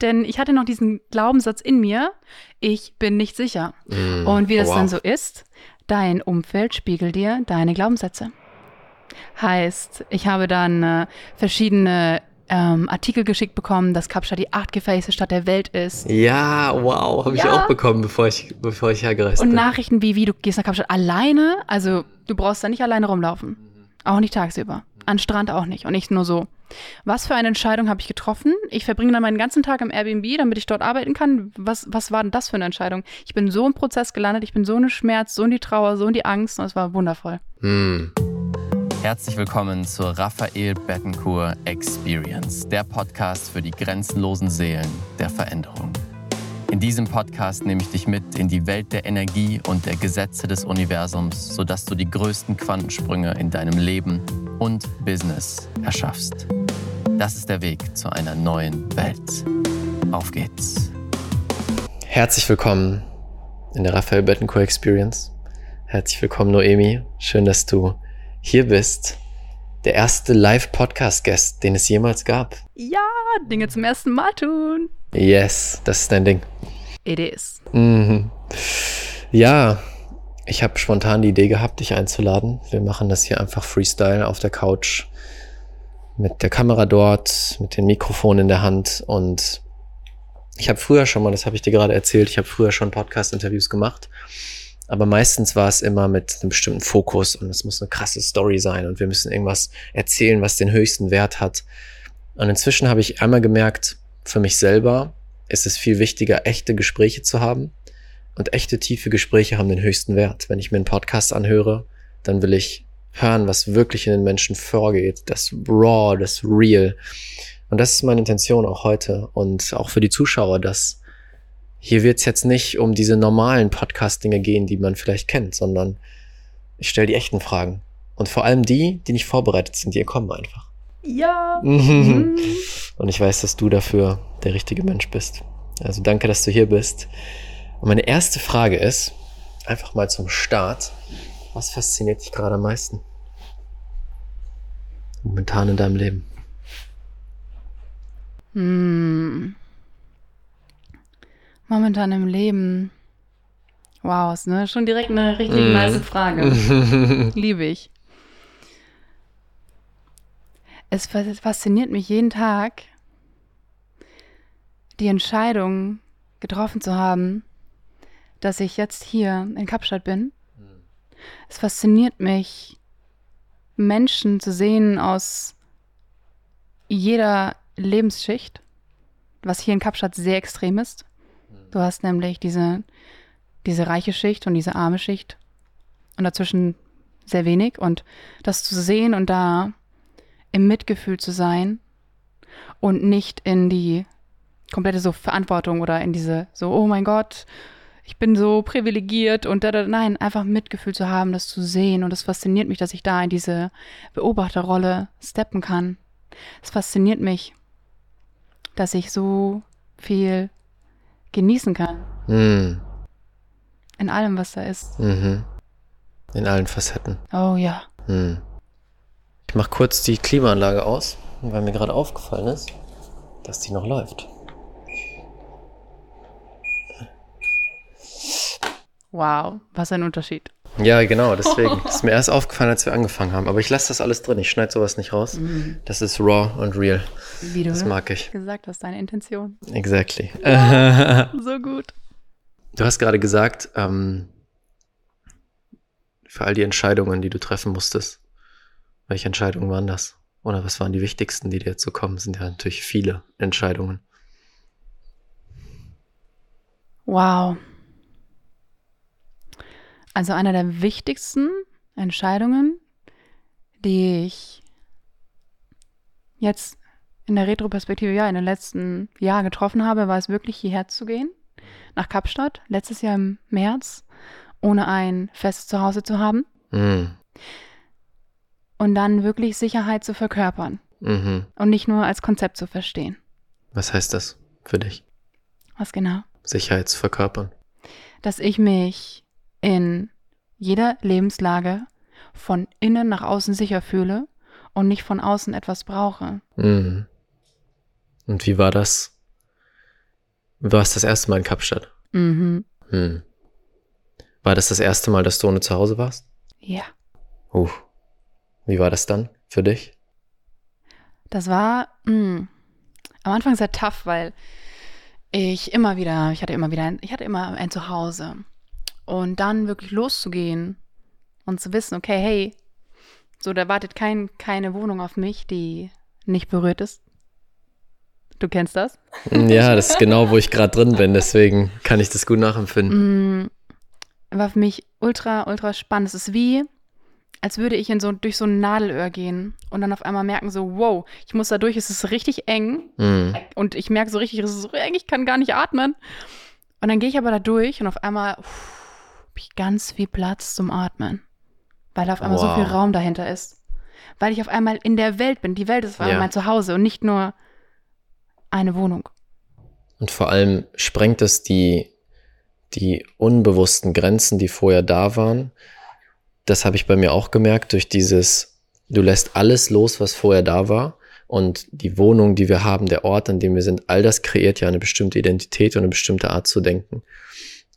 denn ich hatte noch diesen Glaubenssatz in mir, ich bin nicht sicher. Mm, Und wie das wow. dann so ist, dein Umfeld spiegelt dir deine Glaubenssätze. Heißt, ich habe dann äh, verschiedene ähm, Artikel geschickt bekommen, dass Kapstadt die achtgefährlichste Stadt der Welt ist. Ja, wow, habe ich Ja. auch bekommen, bevor ich, bevor ich hergereist Und bin. Nachrichten wie, wie du gehst nach Kapstadt alleine, also du brauchst da nicht alleine rumlaufen. Auch nicht tagsüber. An Strand auch nicht. Und nicht nur so. Was für eine Entscheidung habe ich getroffen? Ich verbringe dann meinen ganzen Tag im Airbnb, damit ich dort arbeiten kann. Was, was war denn das für eine Entscheidung? Ich bin so im Prozess gelandet, ich bin so in den Schmerz, so in die Trauer, so in die Angst und es war wundervoll. Hm. Herzlich willkommen zur Raphael Bettencourt Experience, der Podcast für die grenzenlosen Seelen der Veränderung. In diesem Podcast nehme ich dich mit in die Welt der Energie und der Gesetze des Universums, sodass du die größten Quantensprünge in deinem Leben und Business erschaffst. Das ist der Weg zu einer neuen Welt. Auf geht's. Herzlich willkommen in der Raphael Bettencourt Experience. Herzlich willkommen, Noemi. Schön, dass du hier bist. Der erste Live-Podcast-Guest, den es jemals gab. Ja, Dinge zum ersten Mal tun. Yes, das ist dein Ding. It is. Mhm. Ja, ich habe spontan die Idee gehabt, dich einzuladen. Wir machen das hier einfach Freestyle auf der Couch mit der Kamera dort, mit dem Mikrofon in der Hand und ich habe früher schon mal, das habe ich dir gerade erzählt, ich habe früher schon Podcast-Interviews gemacht, aber meistens war es immer mit einem bestimmten Fokus und es muss eine krasse Story sein und wir müssen irgendwas erzählen, was den höchsten Wert hat. Und inzwischen habe ich einmal gemerkt, für mich selber ist es viel wichtiger, echte Gespräche zu haben. Und echte tiefe Gespräche haben den höchsten Wert. Wenn ich mir einen Podcast anhöre, dann will ich hören, was wirklich in den Menschen vorgeht. Das Raw, das Real. Und das ist meine Intention auch heute und auch für die Zuschauer, dass hier wird es jetzt nicht um diese normalen Podcast-Dinge gehen, die man vielleicht kennt, sondern ich stelle die echten Fragen. Und vor allem die, die nicht vorbereitet sind, die kommen einfach. Ja. Mhm. Mhm. Und ich weiß, dass du dafür der richtige Mensch bist. Also danke, dass du hier bist. Und meine erste Frage ist, einfach mal zum Start, was fasziniert dich gerade am meisten? Momentan in deinem Leben. Hm. Momentan im Leben. Wow, ist ne? schon direkt eine richtig Mhm. nice Frage. Liebe ich. Es fas- fasziniert mich jeden Tag, die Entscheidung getroffen zu haben, dass ich jetzt hier in Kapstadt bin. Es fasziniert mich, Menschen zu sehen aus jeder Lebensschicht, was hier in Kapstadt sehr extrem ist. Du hast nämlich diese, diese reiche Schicht und diese arme Schicht und dazwischen sehr wenig. Und das zu sehen und da im Mitgefühl zu sein und nicht in die komplette so Verantwortung oder in diese so, oh mein Gott, ich bin so privilegiert und da, da, nein, einfach Mitgefühl zu haben, das zu sehen. Und es fasziniert mich, dass ich da in diese Beobachterrolle steppen kann. Es fasziniert mich, dass ich so viel genießen kann Hm, in allem, was da ist. mhm. In allen Facetten. Oh ja. Hm. Ich mache kurz die Klimaanlage aus, weil mir gerade aufgefallen ist, dass die noch läuft. Wow, was ein Unterschied. Ja, genau, deswegen. Ist mir erst aufgefallen, als wir angefangen haben. Aber ich lasse das alles drin. Ich schneide sowas nicht raus. Das ist raw und real. Wie du Das mag ich. gesagt hast, deine Intention. Exactly. So gut. Du hast gerade gesagt, ähm, für all die Entscheidungen, die du treffen musstest, welche Entscheidungen waren das? Oder was waren die wichtigsten, die dir jetzt so kommen? Sind ja natürlich viele Entscheidungen. Wow. Also einer der wichtigsten Entscheidungen, die ich jetzt in der Retroperspektive ja in den letzten Jahren getroffen habe, war es wirklich hierher zu gehen, nach Kapstadt, letztes Jahr im März, ohne ein festes Zuhause zu haben Mhm. Und dann wirklich Sicherheit zu verkörpern Mhm. und nicht nur als Konzept zu verstehen. Was heißt das für dich? Was genau? Sicherheit zu verkörpern. dass ich mich in jeder Lebenslage von innen nach außen sicher fühle und nicht von außen etwas brauche. Mhm. Und wie war das Du warst das erste Mal in Kapstadt. Mhm. Hm. War das das erste Mal, dass du ohne zu Hause warst? Ja. Uh. Wie war das dann für dich? Das war mh, am Anfang sehr tough, weil ich immer wieder, ich hatte immer wieder, ein, ich hatte immer ein Zuhause. Und dann wirklich loszugehen und zu wissen, okay, hey, so, da wartet kein, keine Wohnung auf mich, die nicht berührt ist. Du kennst das? Ja, das ist genau, wo ich gerade drin bin, deswegen kann ich das gut nachempfinden. Mm, war für mich ultra, ultra spannend. Es ist wie, als würde ich in so, durch so ein Nadelöhr gehen und dann auf einmal merken, so, wow, ich muss da durch, es ist richtig eng. Mhm. Und ich merke so richtig, es ist so eng, ich kann gar nicht atmen. Und dann gehe ich aber da durch und auf einmal habe ich ganz viel Platz zum Atmen. Weil da auf einmal so Wow. viel Raum dahinter ist. Weil ich auf einmal in der Welt bin. Die Welt ist auf einmal Ja. mein Zuhause und nicht nur eine Wohnung. Und vor allem sprengt es die, die unbewussten Grenzen, die vorher da waren. Das habe ich bei mir auch gemerkt durch dieses, du lässt alles los, was vorher da war. Und die Wohnung, die wir haben, der Ort, an dem wir sind, all das kreiert ja eine bestimmte Identität und eine bestimmte Art zu denken.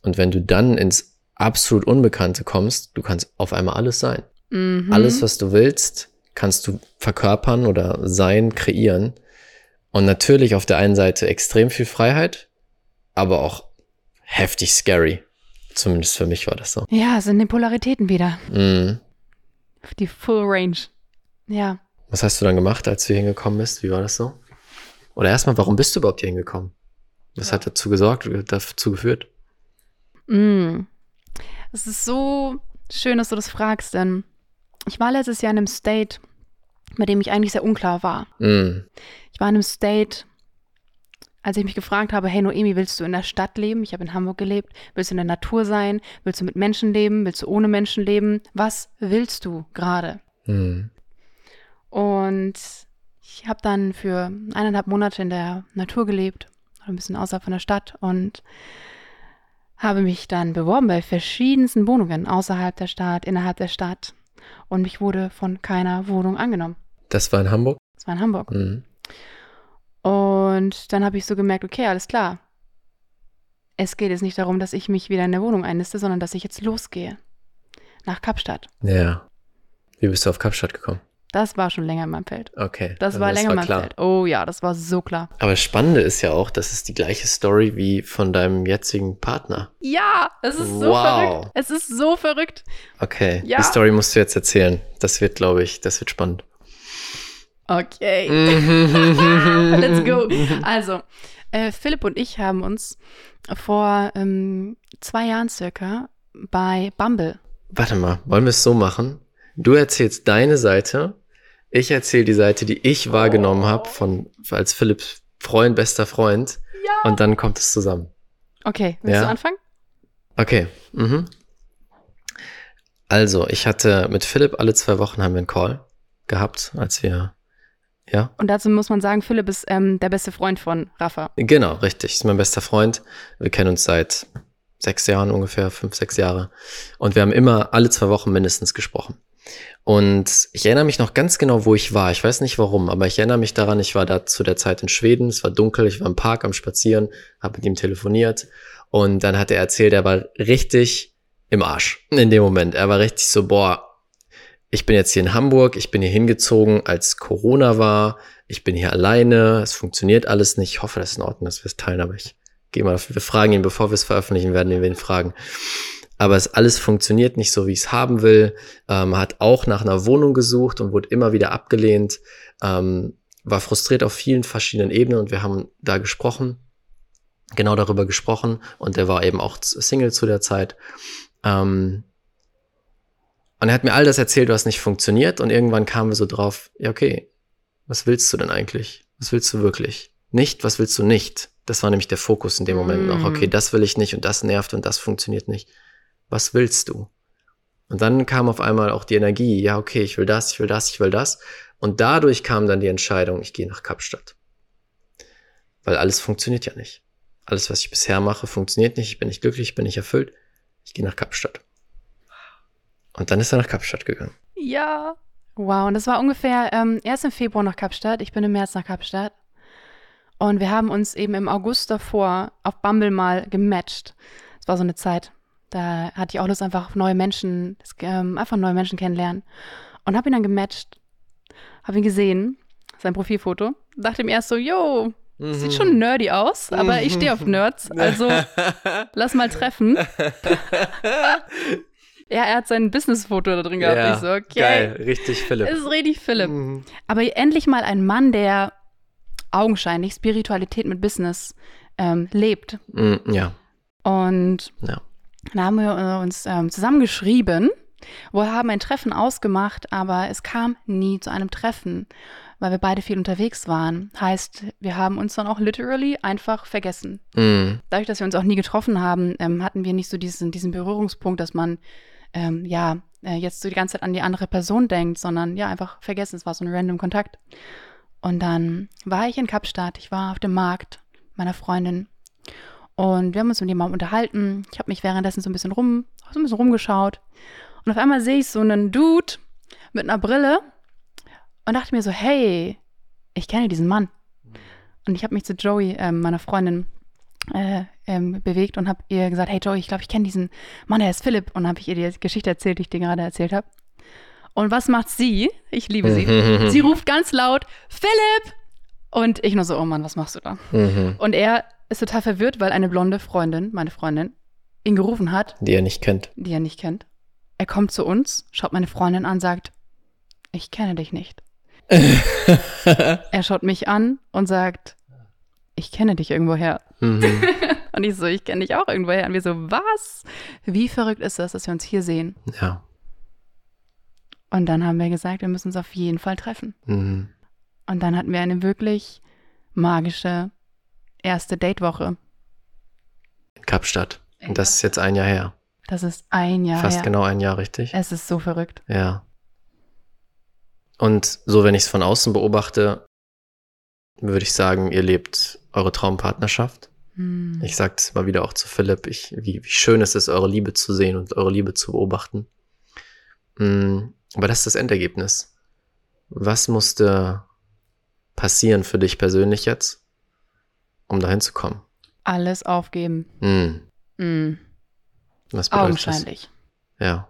Und wenn du dann ins absolut Unbekannte kommst, du kannst auf einmal alles sein. Mhm. Alles, was du willst, kannst du verkörpern oder sein, kreieren. Und natürlich auf der einen Seite extrem viel Freiheit, aber auch heftig scary. Zumindest für mich war das so. Ja, es sind die Polaritäten wieder. Mhm. Die Full Range. Ja. Was hast du dann gemacht, als du hier hingekommen bist? Wie war das so? Oder erstmal, warum bist du überhaupt hier hingekommen? Was hat dazu gesorgt, dazu geführt? Mm. Es ist so schön, dass du das fragst, denn ich war letztes Jahr in einem State, bei dem ich eigentlich sehr unklar war. Mhm. Ich war in einem State, als ich mich gefragt habe, hey Noemi, willst du in der Stadt leben? Ich habe in Hamburg gelebt. Willst du in der Natur sein? Willst du mit Menschen leben? Willst du ohne Menschen leben? Was willst du gerade? Mhm. Und ich habe dann für eineinhalb Monate in der Natur gelebt, ein bisschen außerhalb von der Stadt und habe mich dann beworben bei verschiedensten Wohnungen außerhalb der Stadt, innerhalb der Stadt. Und mich wurde von keiner Wohnung angenommen. Das war in Hamburg? Das war in Hamburg. Mhm. Und dann habe ich so gemerkt, okay, alles klar. Es geht jetzt nicht darum, dass ich mich wieder in der Wohnung einniste, sondern dass ich jetzt losgehe. Nach Kapstadt. Ja. Wie bist du auf Kapstadt gekommen? Das war schon länger in meinem Feld. Okay. Das also war länger in meinem klar. Feld. Oh ja, das war so klar. Aber das Spannende ist ja auch, das ist die gleiche Story wie von deinem jetzigen Partner. Ja, es ist so Wow. verrückt. Es ist so verrückt. Okay, Ja. die Story musst du jetzt erzählen. Das wird, glaube ich, das wird spannend. Okay. Mhm. Let's go. Also, äh, Philipp und ich haben uns vor ähm, zwei Jahren circa bei Bumble. Warte mal, wollen wir es so machen? Du erzählst deine Seite, ich erzähle die Seite, die ich wahrgenommen habe, von als Philipps Freund, bester Freund, Ja. und dann kommt es zusammen. Okay, willst Ja. du anfangen? Okay. Mhm. Also, ich hatte mit Philipp alle zwei Wochen haben wir einen Call gehabt, als wir, ja, Und dazu muss man sagen, Philipp ist ähm, der beste Freund von Rafa. Genau, richtig. Ist mein bester Freund. Wir kennen uns seit sechs Jahren ungefähr, fünf, sechs Jahre. Und wir haben immer alle zwei Wochen mindestens gesprochen. Und ich erinnere mich noch ganz genau, wo ich war. Ich weiß nicht warum, aber ich erinnere mich daran, ich war da zu der Zeit in Schweden. Es war dunkel, ich war im Park am Spazieren, habe mit ihm telefoniert. Und dann hat er erzählt, er war richtig im Arsch in dem Moment. Er war richtig so, boah, ich bin jetzt hier in Hamburg, ich bin hier hingezogen, als Corona war, ich bin hier alleine, es funktioniert alles nicht. Ich hoffe, das ist in Ordnung, dass wir es teilen, aber ich gehe mal. Wir fragen ihn, bevor wir es veröffentlichen, werden wir ihn fragen. Aber es alles funktioniert nicht so, wie ich es haben will. Ähm, hat auch nach einer Wohnung gesucht und wurde immer wieder abgelehnt. Ähm, war frustriert auf vielen verschiedenen Ebenen und wir haben da gesprochen, genau darüber gesprochen und er war eben auch Single zu der Zeit. Ähm, und er hat mir all das erzählt, was nicht funktioniert. Und irgendwann kamen wir so drauf, ja, okay, was willst du denn eigentlich? Was willst du wirklich? Nicht, was willst du nicht? Das war nämlich der Fokus in dem Moment noch. Mm. Okay, das will ich nicht und das nervt und das funktioniert nicht. Was willst du? Und dann kam auf einmal auch die Energie, ja, okay, ich will das, ich will das, ich will das. Und dadurch kam dann die Entscheidung, ich gehe nach Kapstadt. Weil alles funktioniert ja nicht. Alles, was ich bisher mache, funktioniert nicht. Ich bin nicht glücklich, ich bin nicht erfüllt. Ich gehe nach Kapstadt. Und dann ist er nach Kapstadt gegangen. Ja. Wow, und das war ungefähr ähm, erst im Februar nach Kapstadt. Ich bin im März nach Kapstadt. Und wir haben uns eben im August davor auf Bumble mal gematcht. Es war so eine Zeit. Da hatte ich auch Lust, einfach auf neue Menschen, ähm, einfach neue Menschen kennenlernen. Und habe ihn dann gematcht. Habe ihn gesehen, sein Profilfoto. Dachte ihm erst so, yo, Sieht schon nerdy aus, aber ich stehe auf Nerds. Also lass mal treffen. ja, er hat sein Businessfoto da drin gehabt. Ja, ich so, okay. Geil, richtig Philipp. Es ist richtig Philipp. Mhm. Aber endlich mal ein Mann, der augenscheinlich Spiritualität mit Business ähm, lebt. Mm, ja, Und ja. dann haben wir uns ähm, zusammengeschrieben. Wir haben ein Treffen ausgemacht, aber es kam nie zu einem Treffen, weil wir beide viel unterwegs waren. Heißt, wir haben uns dann auch literally einfach vergessen. Mm, Dadurch, dass wir uns auch nie getroffen haben, ähm, hatten wir nicht so diesen, diesen Berührungspunkt, dass man ähm, ja äh, jetzt so die ganze Zeit an die andere Person denkt, sondern ja einfach vergessen. Es war so ein random Kontakt. Und dann war ich in Kapstadt. Ich war auf dem Markt meiner Freundin und wir haben uns mit jemandem unterhalten. Ich habe mich währenddessen so ein bisschen rum, so ein bisschen rumgeschaut. Und auf einmal sehe ich so einen Dude mit einer Brille und dachte mir so, hey, ich kenne diesen Mann. Und ich habe mich zu Joey, ähm, meiner Freundin, äh, ähm, bewegt und habe ihr gesagt, hey Joey, ich glaube, ich kenne diesen Mann, der ist Philipp. Und habe ich ihr die Geschichte erzählt, die ich dir gerade erzählt habe. Und was macht sie? Ich liebe sie. sie ruft ganz laut, Philipp! Und ich nur so, oh Mann, was machst du da? Mhm. Und er ist total verwirrt, weil eine blonde Freundin, meine Freundin, ihn gerufen hat, Die er nicht kennt. die er nicht kennt. Er kommt zu uns, schaut meine Freundin an, sagt, ich kenne dich nicht. er schaut mich an und sagt, ich kenne dich irgendwoher. Mhm. Und ich so, ich kenne dich auch irgendwoher. Und wir so, was? Wie verrückt ist das, dass wir uns hier sehen? Ja. Und dann haben wir gesagt, wir müssen uns auf jeden Fall treffen. Mhm. Und dann hatten wir eine wirklich magische erste Datewoche. In Kapstadt. Und das ist jetzt ein Jahr her. Das ist ein Jahr Fast her. genau ein Jahr, richtig? Es ist so verrückt. Ja. Und so, wenn ich es von außen beobachte, würde ich sagen, ihr lebt eure Traumpartnerschaft. Hm. Ich sag's mal wieder auch zu Philipp, ich, wie, wie schön es ist, eure Liebe zu sehen und eure Liebe zu beobachten. Mm, Aber das ist das Endergebnis. Was musste passieren für dich persönlich jetzt, um dahin zu kommen? Alles aufgeben. Mm, Hm. Was bedeutet Augenscheinlich. das? Ja.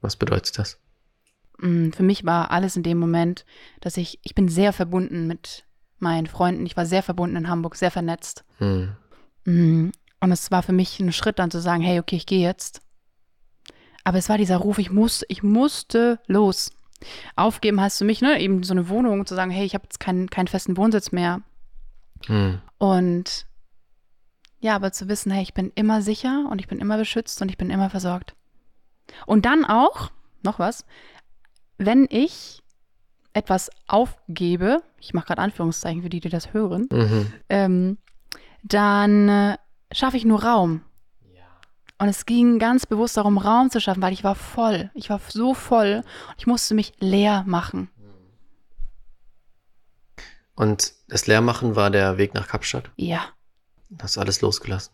Was bedeutet das? Mm, Für mich war alles in dem Moment, dass ich, ich bin sehr verbunden mit meinen Freunden. Ich war sehr verbunden in Hamburg, sehr vernetzt. Mm, Mm, Und es war für mich ein Schritt dann zu sagen, hey, okay, ich gehe jetzt. Aber es war dieser Ruf, ich musste, ich musste los. Aufgeben heißt für mich, ne, eben so eine Wohnung, zu sagen, hey, ich habe jetzt keinen, keinen festen Wohnsitz mehr. mm, Und ja, aber zu wissen, hey, ich bin immer sicher und ich bin immer beschützt und ich bin immer versorgt. Und dann auch, noch was, wenn ich etwas aufgebe, ich mache gerade Anführungszeichen für die, die das hören, mhm. ähm, dann äh, schaffe ich nur Raum. Und es ging ganz bewusst darum, Raum zu schaffen, weil ich war voll. Ich war so voll. Ich musste mich leer machen. Und das Leermachen war der Weg nach Kapstadt? Ja. Hast du alles losgelassen?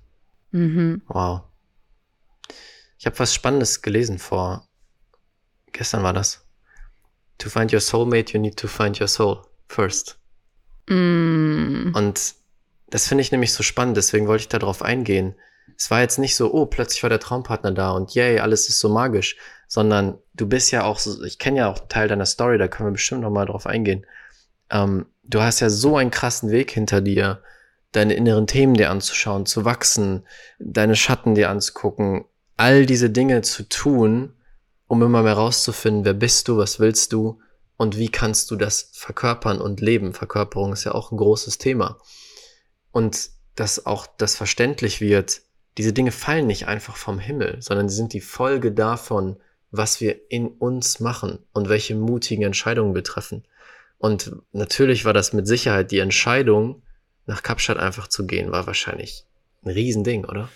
Mhm. Wow. Ich habe was Spannendes gelesen vor. Gestern war das. To find your soulmate, you need to find your soul first. Mm. Und das finde ich nämlich so spannend, deswegen wollte ich darauf eingehen. Es war jetzt nicht so, oh, plötzlich war der Traumpartner da und yay, alles ist so magisch, sondern du bist ja auch so, ich kenne ja auch Teil deiner Story, da können wir bestimmt nochmal drauf eingehen. Ähm, du hast ja so einen krassen Weg hinter dir, deine inneren Themen dir anzuschauen, zu wachsen, deine Schatten dir anzugucken, all diese Dinge zu tun, um immer mehr rauszufinden, wer bist du, was willst du und wie kannst du das verkörpern und leben. Verkörperung ist ja auch ein großes Thema. Und dass auch das verständlich wird, diese Dinge fallen nicht einfach vom Himmel, sondern sie sind die Folge davon, was wir in uns machen und welche mutigen Entscheidungen wir treffen. Und natürlich war das mit Sicherheit die Entscheidung, nach Kapstadt einfach zu gehen, war wahrscheinlich ein Riesending, oder?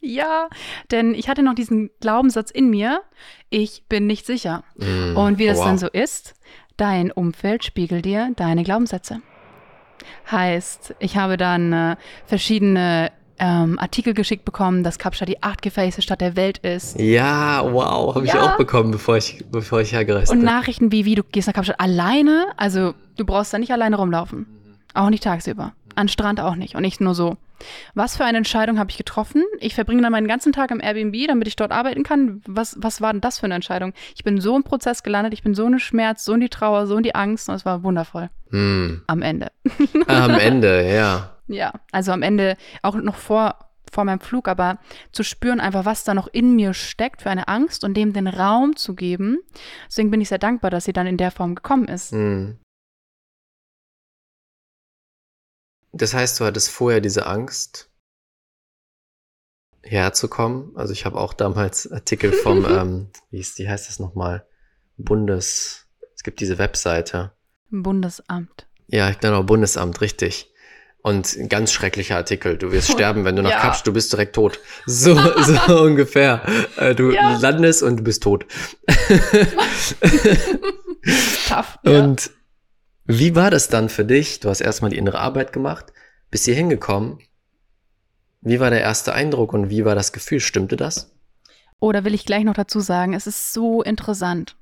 Ja, denn ich hatte noch diesen Glaubenssatz in mir, ich bin nicht sicher. Mm, Und wie das wow. dann so ist, dein Umfeld spiegelt dir deine Glaubenssätze. Heißt, ich habe dann äh, verschiedene ähm, Artikel geschickt bekommen, dass Kapstadt die achtgefährlichste Stadt der Welt ist. Ja, wow, habe ich Ja. auch bekommen, bevor ich, bevor ich hergereist Und bin. Nachrichten wie, wie du gehst nach Kapstadt alleine, also du brauchst da nicht alleine rumlaufen. Auch nicht tagsüber. An Strand auch nicht. Und nicht nur so. Was für eine Entscheidung habe ich getroffen? Ich verbringe dann meinen ganzen Tag im Airbnb, damit ich dort arbeiten kann. Was, was war denn das für eine Entscheidung? Ich bin so im Prozess gelandet, ich bin so in den Schmerz, so in die Trauer, so in die Angst und es war wundervoll. Hm. Am Ende. Am Ende, ja. Ja, also am Ende auch noch vor, vor meinem Flug, aber zu spüren einfach, was da noch in mir steckt für eine Angst und dem den Raum zu geben. Deswegen bin ich sehr dankbar, dass sie dann in der Form gekommen ist. Hm. Das heißt, du hattest vorher diese Angst, herzukommen. Also ich habe auch damals Artikel vom, ähm, wie, ist, wie heißt das nochmal? Bundes, es gibt diese Webseite. Bundesamt. Ja, genau, Bundesamt, richtig. Und ein ganz schrecklicher Artikel. Du wirst sterben, wenn du nach Ja. Kapsch, du bist direkt tot. So, so ungefähr. Äh, Du Ja. landest und du bist tot. Tough. Ja. Und wie war das dann für dich? Du hast erstmal die innere Arbeit gemacht, bist hier hingekommen. Wie war der erste Eindruck und wie war das Gefühl? Stimmte das? Oder will ich gleich noch dazu sagen, es ist so interessant.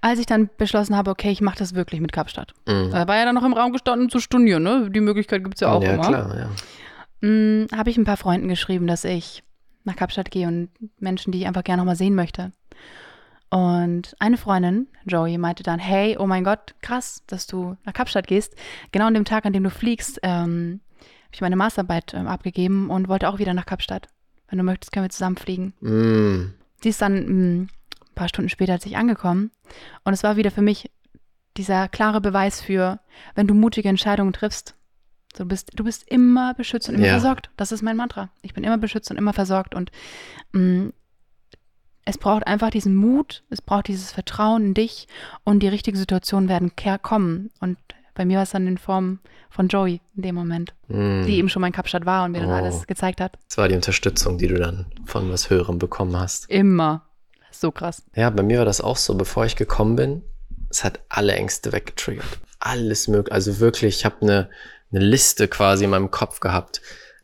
Als ich dann beschlossen habe, okay, ich mache das wirklich mit Kapstadt. Mhm. Da war ja dann noch im Raum gestanden zu studieren, ne? Die Möglichkeit gibt es ja auch ja, immer. klar, ja. Mm, habe ich ein paar Freunden geschrieben, dass ich nach Kapstadt gehe und Menschen, die ich einfach gerne nochmal sehen möchte. Und eine Freundin, Joey, meinte dann, hey, oh mein Gott, krass, dass du nach Kapstadt gehst. Genau an dem Tag, an dem du fliegst, ähm, habe ich meine Masterarbeit ähm, abgegeben und wollte auch wieder nach Kapstadt. Wenn du möchtest, können wir zusammen fliegen. Mm, Sie ist dann mm, ein paar Stunden später als ich angekommen. Und es war wieder für mich dieser klare Beweis für, wenn du mutige Entscheidungen triffst, so du bist, du bist immer beschützt und immer Ja. versorgt. Das ist mein Mantra. Ich bin immer beschützt und immer versorgt. Und mm, es braucht einfach diesen Mut, es braucht dieses Vertrauen in dich und die richtigen Situationen werden kommen. Und bei mir war es dann in Form von Joey in dem Moment, mm. die eben schon mein Kapstadt war und mir dann Oh. alles gezeigt hat. Das war die Unterstützung, die du dann von was Höherem bekommen hast. Immer. So krass. Ja, bei mir war das auch so. Bevor ich gekommen bin, es hat alle Ängste weggetriggert. Alles möglich. Also wirklich, ich habe eine, eine Liste quasi in meinem Kopf gehabt.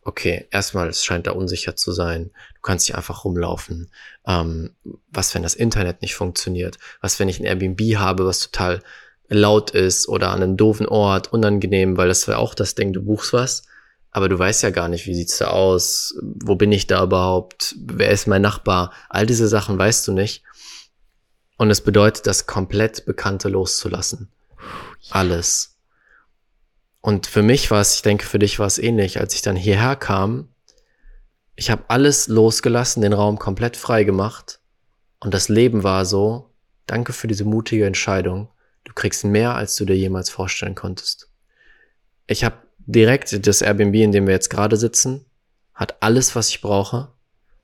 Okay, erstmal, es scheint da unsicher zu sein. Du kannst nicht einfach rumlaufen. Ähm, was, wenn das Internet nicht funktioniert? Was, wenn ich ein Airbnb habe, was total laut ist oder an einem doofen Ort, unangenehm, weil das wäre auch das Ding, du buchst was, aber du weißt ja gar nicht, wie sieht's da aus, wo bin ich da überhaupt, wer ist mein Nachbar, all diese Sachen weißt du nicht. Und es bedeutet, das komplett Bekannte loszulassen. Alles. Und für mich war es, ich denke, für dich war es ähnlich, als ich dann hierher kam. Ich habe alles losgelassen, den Raum komplett frei gemacht. Und das Leben war so, danke für diese mutige Entscheidung. Du kriegst mehr, als du dir jemals vorstellen konntest. Ich habe direkt das Airbnb, in dem wir jetzt gerade sitzen, hat alles, was ich brauche.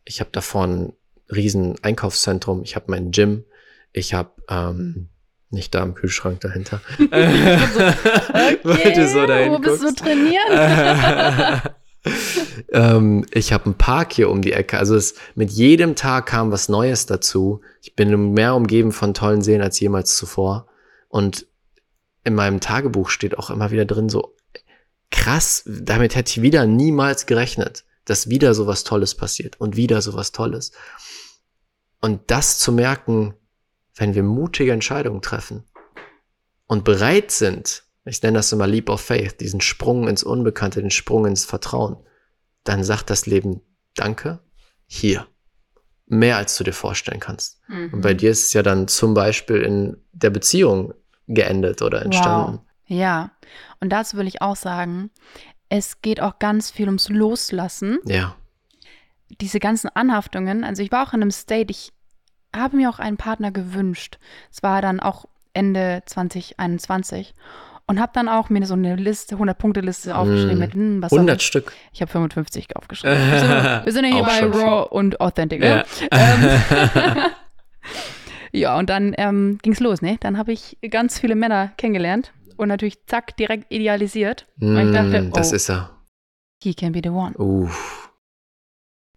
Ich habe davon ein riesen Einkaufszentrum, ich habe mein Gym, ich habe ähm, nicht da im Kühlschrank dahinter. Weil du so dahin wo bist du trainieren? ähm, ich habe einen Park hier um die Ecke. Also es, mit jedem Tag kam was Neues dazu. Ich bin mehr umgeben von tollen Seen als jemals zuvor. Und in meinem Tagebuch steht auch immer wieder drin so, krass, damit hätte ich wieder niemals gerechnet, dass wieder sowas Tolles passiert und wieder sowas Tolles. Und das zu merken, wenn wir mutige Entscheidungen treffen und bereit sind, ich nenne das immer Leap of Faith, diesen Sprung ins Unbekannte, den Sprung ins Vertrauen, dann sagt das Leben Danke, hier. Mehr als du dir vorstellen kannst. Und Mhm. bei dir ist es ja dann zum Beispiel in der Beziehung geendet oder entstanden. Wow. Ja, und dazu will ich auch sagen, es geht auch ganz viel ums Loslassen. Ja. Diese ganzen Anhaftungen, also ich war auch in einem State, ich habe mir auch einen Partner gewünscht. Es war dann auch Ende 2021 und habe dann auch mir so eine Liste, 100-Punkte-Liste aufgeschrieben Mm. mit, hm, was soll 100 ich? Stück. Ich habe 55 aufgeschrieben. Wir sind, ja hier bei. Raw und Authentic, ne? Ähm, ja, und dann ähm, ging's los, ne? Dann habe ich ganz viele Männer kennengelernt und natürlich zack, direkt idealisiert. Weil ich dachte, Mm, das oh. ist er. He can be the one. Uff.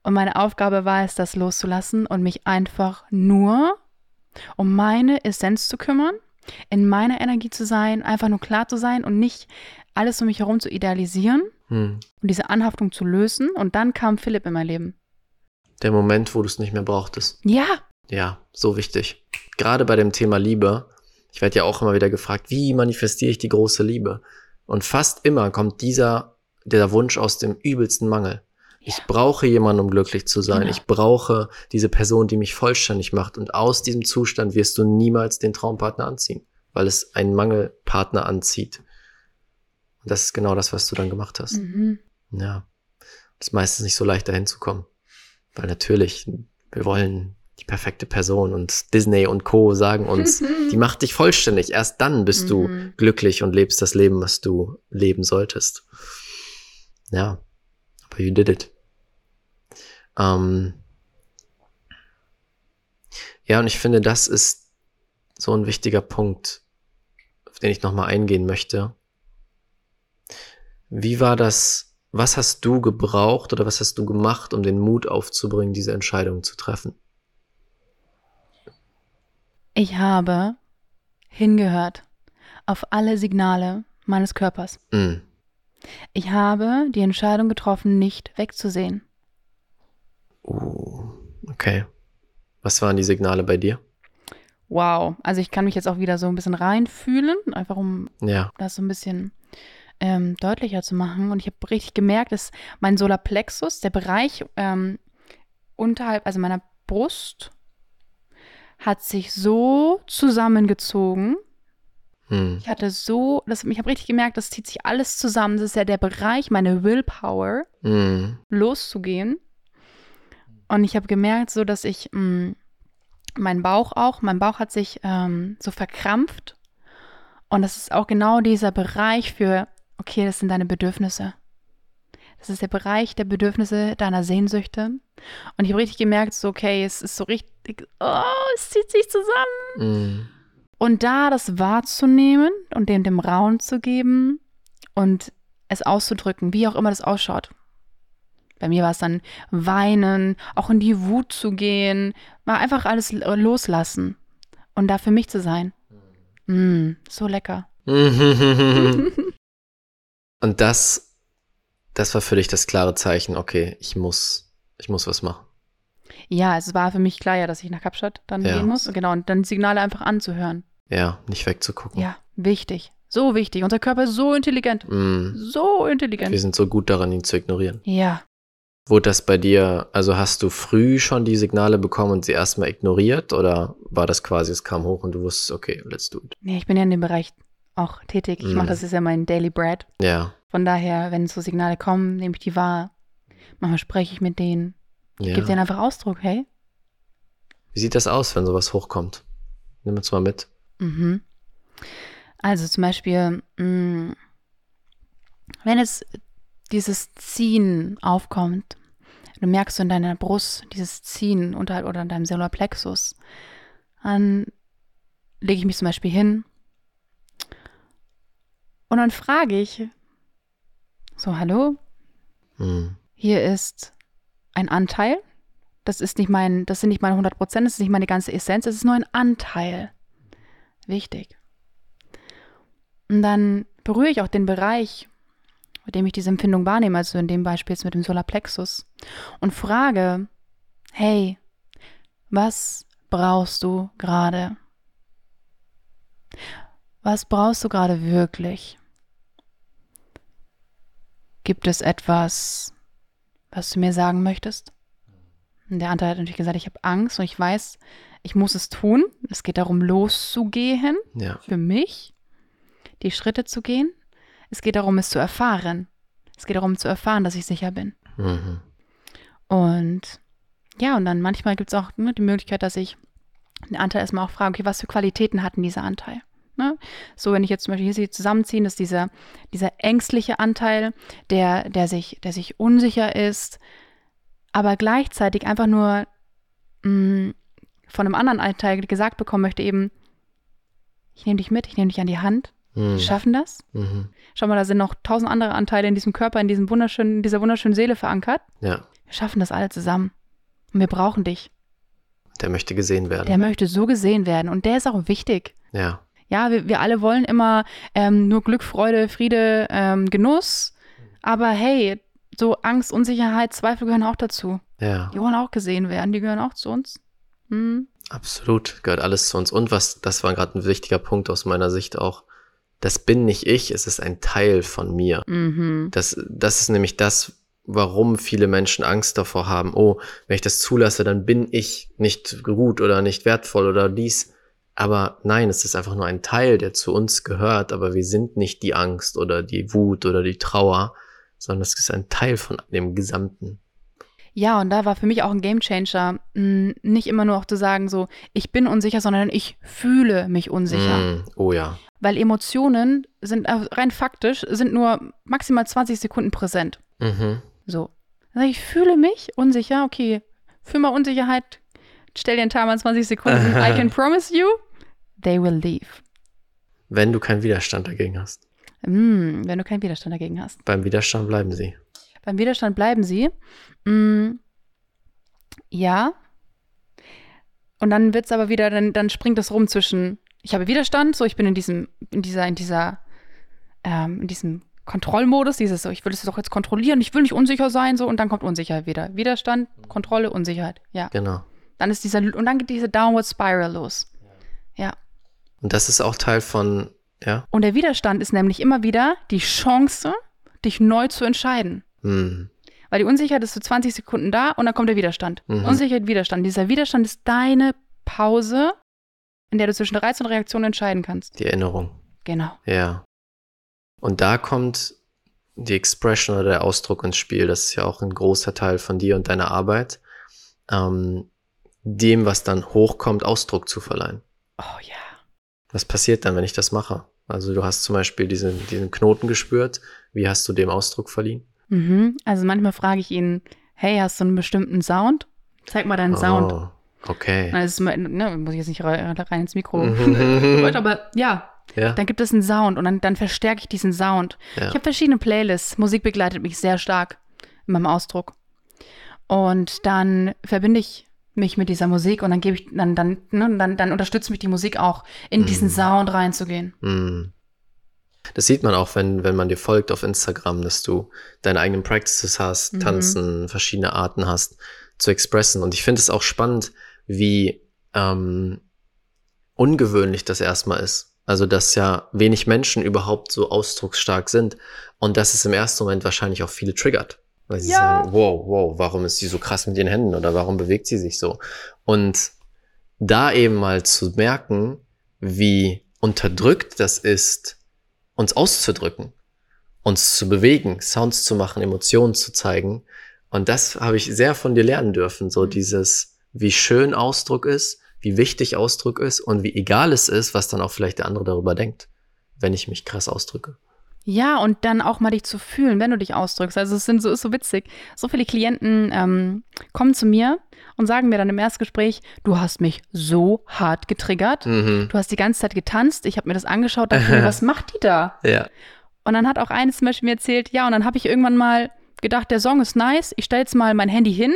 Und meine Aufgabe war es, das loszulassen und mich einfach nur um meine Essenz zu kümmern, in meiner Energie zu sein, einfach nur klar zu sein und nicht alles um mich herum zu idealisieren Hm. und diese Anhaftung zu lösen. Und dann kam Philipp in mein Leben. Der Moment, wo du es nicht mehr brauchtest. Ja, Ja, so wichtig. Gerade bei dem Thema Liebe. Ich werde ja auch immer wieder gefragt, wie manifestiere ich die große Liebe? Und fast immer kommt dieser, der Wunsch aus dem übelsten Mangel. Ich brauche jemanden, um glücklich zu sein. Genau. Ich brauche diese Person, die mich vollständig macht. Und aus diesem Zustand wirst du niemals den Traumpartner anziehen, weil es einen Mangelpartner anzieht. Und das ist genau das, was du dann gemacht hast. Mhm. Ja. Das ist meistens nicht so leicht, dahin zu kommen. Weil natürlich, wir wollen die perfekte Person und Disney und Co. sagen uns, die macht dich vollständig. Erst dann bist du Mhm. glücklich und lebst das Leben, was du leben solltest. Ja. Aber you did it. Ähm ja, und ich finde, das ist so ein wichtiger Punkt, auf den ich nochmal eingehen möchte. Wie war das, was hast du gebraucht oder was hast du gemacht, um den Mut aufzubringen, diese Entscheidung zu treffen? Ich habe hingehört auf alle Signale meines Körpers. Mm. Ich habe die Entscheidung getroffen, nicht wegzusehen. Uh, okay. Was waren die Signale bei dir? Wow. Also ich kann mich jetzt auch wieder so ein bisschen reinfühlen, einfach um Ja. das so ein bisschen ähm, deutlicher zu machen. Und ich habe richtig gemerkt, dass mein Solarplexus, der Bereich ähm, unterhalb, also meiner Brust, hat sich so zusammengezogen. Hm. Ich hatte so, das, ich habe richtig gemerkt, das zieht sich alles zusammen. Das ist ja der Bereich, meine Willpower, Mm. loszugehen. Und ich habe gemerkt, so dass ich mh, mein Bauch auch, mein Bauch hat sich ähm, so verkrampft. Und das ist auch genau dieser Bereich für, okay, das sind deine Bedürfnisse. Das ist der Bereich der Bedürfnisse deiner Sehnsüchte. Und ich habe richtig gemerkt, so, okay, es ist so richtig, oh, es zieht sich zusammen. Mm. Und da das wahrzunehmen und dem dem Raum zu geben und es auszudrücken, wie auch immer das ausschaut. Bei mir war es dann weinen, auch in die Wut zu gehen, mal einfach alles loslassen und da für mich zu sein. Mm, so lecker. Und das, das war für dich das klare Zeichen, okay, ich muss, ich muss was machen. Ja, es war für mich klar, ja, dass ich nach Kapstadt dann Ja. gehen muss. Genau, und dann die Signale einfach anzuhören. Ja, nicht wegzugucken. Ja, wichtig. So wichtig. Unser Körper ist so intelligent. Mm. So Wir intelligent. sind so gut daran, ihn zu ignorieren. Ja. Wurde das bei dir, also hast du früh schon die Signale bekommen und sie erstmal ignoriert oder war das quasi, es kam hoch und du wusstest, okay, let's do it? Nee, ich bin ja in dem Bereich auch tätig. Ich Mhm. mache das ist ja mein Daily Bread. Ja, Von daher, wenn so Signale kommen, nehme ich die wahr. Manchmal spreche ich mit denen. ja. Gib denen einfach Ausdruck, hey. Wie sieht das aus, wenn sowas hochkommt? Nimm uns mal mit. Mhm. Also zum Beispiel, mh, wenn es dieses Ziehen aufkommt, du merkst so in deiner Brust dieses Ziehen unterhalb oder in deinem Solarplexus, dann lege ich mich zum Beispiel hin und dann frage ich, so, hallo, Mm. hier ist ein Anteil. Das ist nicht mein, das sind nicht meine 100 Prozent, das ist nicht meine ganze Essenz, es ist nur ein Anteil. Wichtig. Und dann berühre ich auch den Bereich, mit dem ich diese Empfindung wahrnehme, also in dem Beispiel jetzt mit dem Solarplexus, und frage, hey, was brauchst du gerade? Was brauchst du gerade wirklich? Gibt es etwas, was du mir sagen möchtest? Und der Anteil hat natürlich gesagt, ich habe Angst und ich weiß, ich muss es tun. Es geht darum, loszugehen Ja. für mich, die Schritte zu gehen. Es geht darum, es zu erfahren. Es geht darum, zu erfahren, dass ich sicher bin. Mhm. Und ja, und dann manchmal gibt es auch ne, die Möglichkeit, dass ich den Anteil erstmal auch frage, okay, was für Qualitäten hat denn dieser Anteil? Ne? So, wenn ich jetzt zum Beispiel hier sie zusammenziehen, dass dieser, dieser ängstliche Anteil, der, der, sich, der sich unsicher ist, aber gleichzeitig einfach nur mh, von einem anderen Anteil gesagt bekommen möchte, eben, ich nehme dich mit, ich nehme dich an die Hand, Mhm. wir schaffen das. Mhm. Schau mal, da sind noch tausend andere Anteile in diesem Körper, in diesem wunderschönen, dieser wunderschönen Seele verankert. Ja, Wir schaffen das alle zusammen. Und wir brauchen dich. der möchte gesehen werden. Der möchte so gesehen werden. Und der ist auch wichtig. ja, Ja, wir, wir alle wollen immer ähm, nur Glück, Freude, Friede, ähm, Genuss. Aber hey, so Angst, Unsicherheit, Zweifel gehören auch dazu. ja, Die wollen auch gesehen werden. Die gehören auch zu uns. Hm. absolut. Gehört alles zu uns. Und was, das war gerade ein wichtiger Punkt aus meiner Sicht auch, das bin nicht ich, es ist ein Teil von mir. Mhm. Das, das ist nämlich das, warum viele Menschen Angst davor haben, oh, wenn ich das zulasse, dann bin ich nicht gut oder nicht wertvoll oder dies. Aber nein, es ist einfach nur ein Teil, der zu uns gehört, aber wir sind nicht die Angst oder die Wut oder die Trauer, sondern es ist ein Teil von dem Gesamten. Ja, und da war für mich auch ein Gamechanger, nicht immer nur auch zu sagen, so, ich bin unsicher, sondern ich fühle mich unsicher. Mm, oh ja. Weil Emotionen sind äh, rein faktisch, sind nur maximal 20 Sekunden präsent. Mhm. So. Also ich fühle mich unsicher, okay, fühl mal Unsicherheit, stell dir einen Timer 20 Sekunden. I can promise you, they will leave. Wenn du keinen Widerstand dagegen hast. Mm, wenn du keinen Widerstand dagegen hast. Beim Widerstand bleiben sie. Beim Widerstand bleiben sie. Mm, ja. Und dann wird es aber wieder, dann, dann springt es rum zwischen, ich habe Widerstand, so ich bin in diesem, in dieser, in dieser, ähm, in diesem Kontrollmodus, dieses so, ich will es doch jetzt kontrollieren, ich will nicht unsicher sein, so, und dann kommt Unsicherheit wieder. Widerstand, Kontrolle, Unsicherheit, ja. Genau. Dann ist dieser, und dann geht diese Downward Spiral los. Ja. Und das ist auch Teil von, ja. Und der Widerstand ist nämlich immer wieder die Chance, dich neu zu entscheiden. Hm. Weil die Unsicherheit ist für 20 Sekunden da und dann kommt der Widerstand. Mhm. Unsicherheit, Widerstand. Dieser Widerstand ist deine Pause, in der du zwischen Reiz und Reaktion entscheiden kannst. Die Erinnerung. Genau. Ja. Und da kommt die Expression oder der Ausdruck ins Spiel. Das ist ja auch ein großer Teil von dir und deiner Arbeit. Ähm, dem, was dann hochkommt, Ausdruck zu verleihen. Oh ja. Was passiert dann, wenn ich das mache? Also du hast zum Beispiel diesen, diesen Knoten gespürt. Wie hast du dem Ausdruck verliehen? Mhm. Also manchmal frage ich ihn, hey, hast du einen bestimmten Sound? Zeig mal deinen Sound. Okay. Na, das ist, mal- ne, muss ich jetzt nicht rein ins Mikro. Mhm. Aber ja, Ja, dann gibt es einen Sound und dann, dann verstärke ich diesen Sound. Ja. Ich habe verschiedene Playlists. Musik begleitet mich sehr stark in meinem Ausdruck. Und dann verbinde ich mich mit dieser Musik und dann gebe ich, dann, dann, ne, dann, dann unterstützt mich die Musik auch, in diesen Sound reinzugehen. Mm. Das sieht man auch, wenn, wenn man dir folgt auf Instagram, dass du deine eigenen Practices hast, Mhm. tanzen, verschiedene Arten hast zu expressen. Und ich finde es auch spannend, wie ähm, ungewöhnlich das erstmal ist. Also, dass ja wenig Menschen überhaupt so ausdrucksstark sind und dass es im ersten Moment wahrscheinlich auch viele triggert. Weil sie Ja. sagen, wow, wow, warum ist sie so krass mit ihren Händen oder warum bewegt sie sich so? Und da eben mal zu merken, wie unterdrückt das ist, uns auszudrücken, uns zu bewegen, Sounds zu machen, Emotionen zu zeigen. Und das habe ich sehr von dir lernen dürfen, so Mhm. dieses, wie schön Ausdruck ist, wie wichtig Ausdruck ist und wie egal es ist, was dann auch vielleicht der andere darüber denkt, wenn ich mich krass ausdrücke. Ja, und dann auch mal dich zu fühlen, wenn du dich ausdrückst. Also es sind so, ist so witzig. So viele Klienten ähm, kommen zu mir und sagen mir dann im Erstgespräch, du hast mich so hart getriggert. Mhm. Du hast die ganze Zeit getanzt, ich habe mir das angeschaut, dachte mir, was macht die da? Ja. Und dann hat auch eines zum Beispiel mir erzählt, ja, und dann habe ich irgendwann mal gedacht, der Song ist nice, ich stelle jetzt mal mein Handy hin,